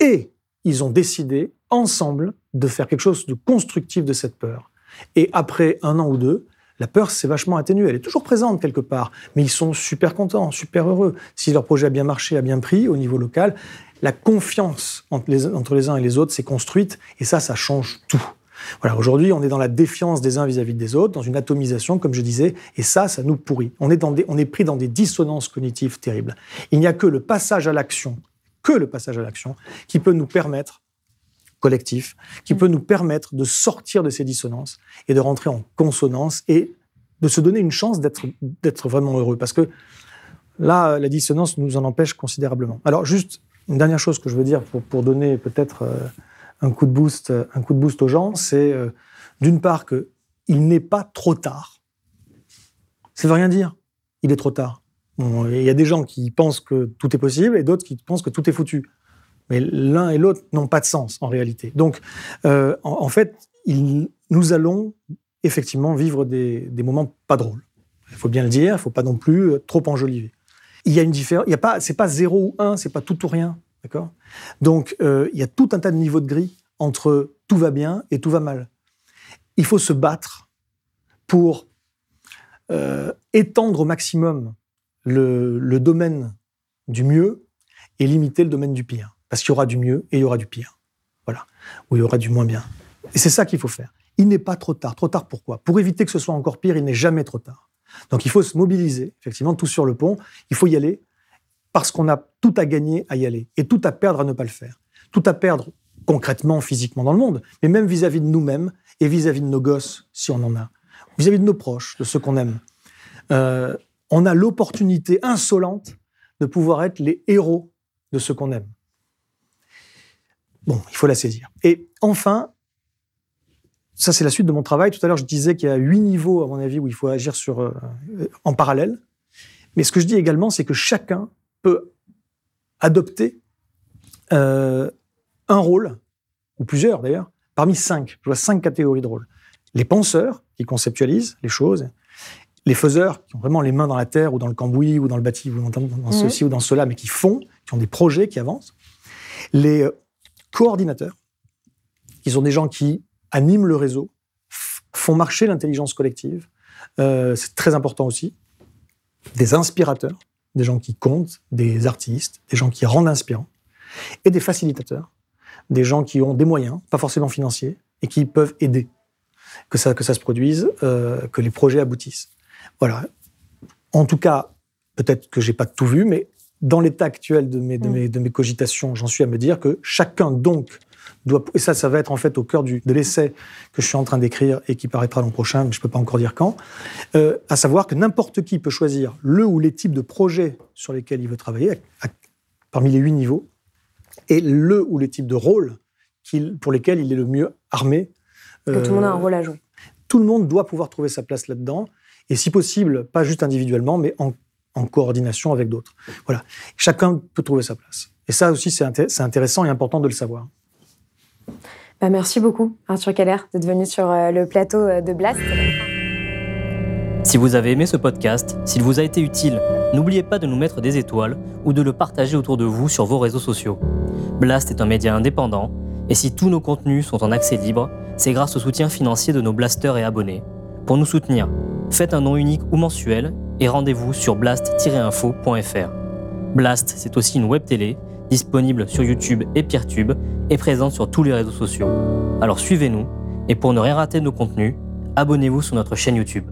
Et ils ont décidé ensemble de faire quelque chose de constructif de cette peur. Et après un an ou deux, la peur s'est vachement atténuée. Elle est toujours présente quelque part, mais ils sont super contents, super heureux. Si leur projet a bien marché, a bien pris au niveau local, la confiance entre les, entre les uns et les autres s'est construite, et ça, ça change tout. Voilà, aujourd'hui, on est dans la défiance des uns vis-à-vis des autres, dans une atomisation, comme je disais, et ça, ça nous pourrit. On est, dans des, on est pris dans des dissonances cognitives terribles. Il n'y a que le passage à l'action, que le passage à l'action, qui peut nous permettre collectif, qui peut nous permettre de sortir de ces dissonances et de rentrer en consonance et de se donner une chance d'être vraiment heureux. Parce que là, la dissonance nous en empêche considérablement. Alors, juste une dernière chose que je veux dire pour, pour donner peut-être euh, un coup de boost, un coup de boost aux gens, c'est euh, d'une part que il n'est pas trop tard. Ça veut rien dire. Il est trop tard. Il y a des gens qui pensent que tout est possible et d'autres qui pensent que tout est foutu. Mais l'un et l'autre n'ont pas de sens en réalité. Donc, euh, en, fait, nous allons effectivement vivre des, moments pas drôles. Il faut bien le dire. Il ne faut pas non plus euh, trop enjoliver. Il y a une différence. Il y a pas. C'est pas zéro ou un. C'est pas tout ou rien. D'accord? Donc, euh, il y a tout un tas de niveaux de gris entre tout va bien et tout va mal. Il faut se battre pour euh, étendre au maximum le, domaine du mieux et limiter le domaine du pire. Parce qu'il y aura du mieux et il y aura du pire. Voilà. Ou il y aura du moins bien. Et c'est ça qu'il faut faire. Il n'est pas trop tard. Trop tard pourquoi Pour éviter que ce soit encore pire, il n'est jamais trop tard. Donc il faut se mobiliser, effectivement, tout sur le pont. Il faut y aller parce qu'on a tout à gagner à y aller et tout à perdre à ne pas le faire. Tout à perdre concrètement, physiquement dans le monde, mais même vis-à-vis de nous-mêmes et vis-à-vis de nos gosses, si on en a, vis-à-vis de nos proches, de ceux qu'on aime. Euh, on a l'opportunité insolente de pouvoir être les héros de ceux qu'on aime. Bon, il faut la saisir. Et enfin, ça c'est la suite de mon travail. Tout à l'heure, je disais qu'il y a huit niveaux, à mon avis, où il faut agir sur, euh, en parallèle. Mais ce que je dis également, c'est que chacun peut adopter euh, un rôle, ou plusieurs d'ailleurs, parmi cinq. Je vois cinq catégories de rôles. Les penseurs, qui conceptualisent les choses. Les faiseurs, qui ont vraiment les mains dans la terre, ou dans le cambouis, ou dans le bâti, ou dans, dans ceci ou dans cela, mais qui font, qui ont des projets qui avancent. Les euh, coordinateurs, qui sont des gens qui animent le réseau, font marcher l'intelligence collective. Euh, c'est très important aussi. Des inspirateurs, des gens qui comptent, des artistes, des gens qui rendent inspirants, et des facilitateurs, des gens qui ont des moyens, pas forcément financiers, et qui peuvent aider que ça, que ça se produise, euh, que les projets aboutissent. Voilà. En tout cas, peut-être que j'ai pas tout vu, mais dans l'état actuel de mes, de, mm. mes, de mes cogitations, j'en suis à me dire que chacun donc doit, et ça, ça va être en fait au cœur du, de l'essai que je suis en train d'écrire et qui paraîtra l'an prochain, mais je peux pas encore dire quand, euh, à savoir que n'importe qui peut choisir le ou les types de projets sur lesquels il veut travailler, parmi les huit niveaux, et le ou les types de rôles pour lesquels il est le mieux armé. tout le monde a un rôle à jouer. Tout le monde doit pouvoir trouver sa place là-dedans, et si possible, pas juste individuellement, mais en, en coordination avec d'autres. Voilà. Chacun peut trouver sa place. Et ça aussi, c'est intéressant et important de le savoir. Bah, merci beaucoup, Arthur Keller, d'être venu sur euh, le plateau euh, de Blast. Si vous avez aimé ce podcast, s'il vous a été utile, n'oubliez pas de nous mettre des étoiles ou de le partager autour de vous sur vos réseaux sociaux. Blast est un média indépendant, et si tous nos contenus sont en accès libre, c'est grâce au soutien financier de nos blasters et abonnés. Pour nous soutenir, faites un nom unique ou mensuel et rendez-vous sur blast-info.fr. Blast, c'est aussi une web télé disponible sur YouTube et Peertube et présente sur tous les réseaux sociaux. Alors suivez-nous et pour ne rien rater de nos contenus, abonnez-vous sur notre chaîne YouTube.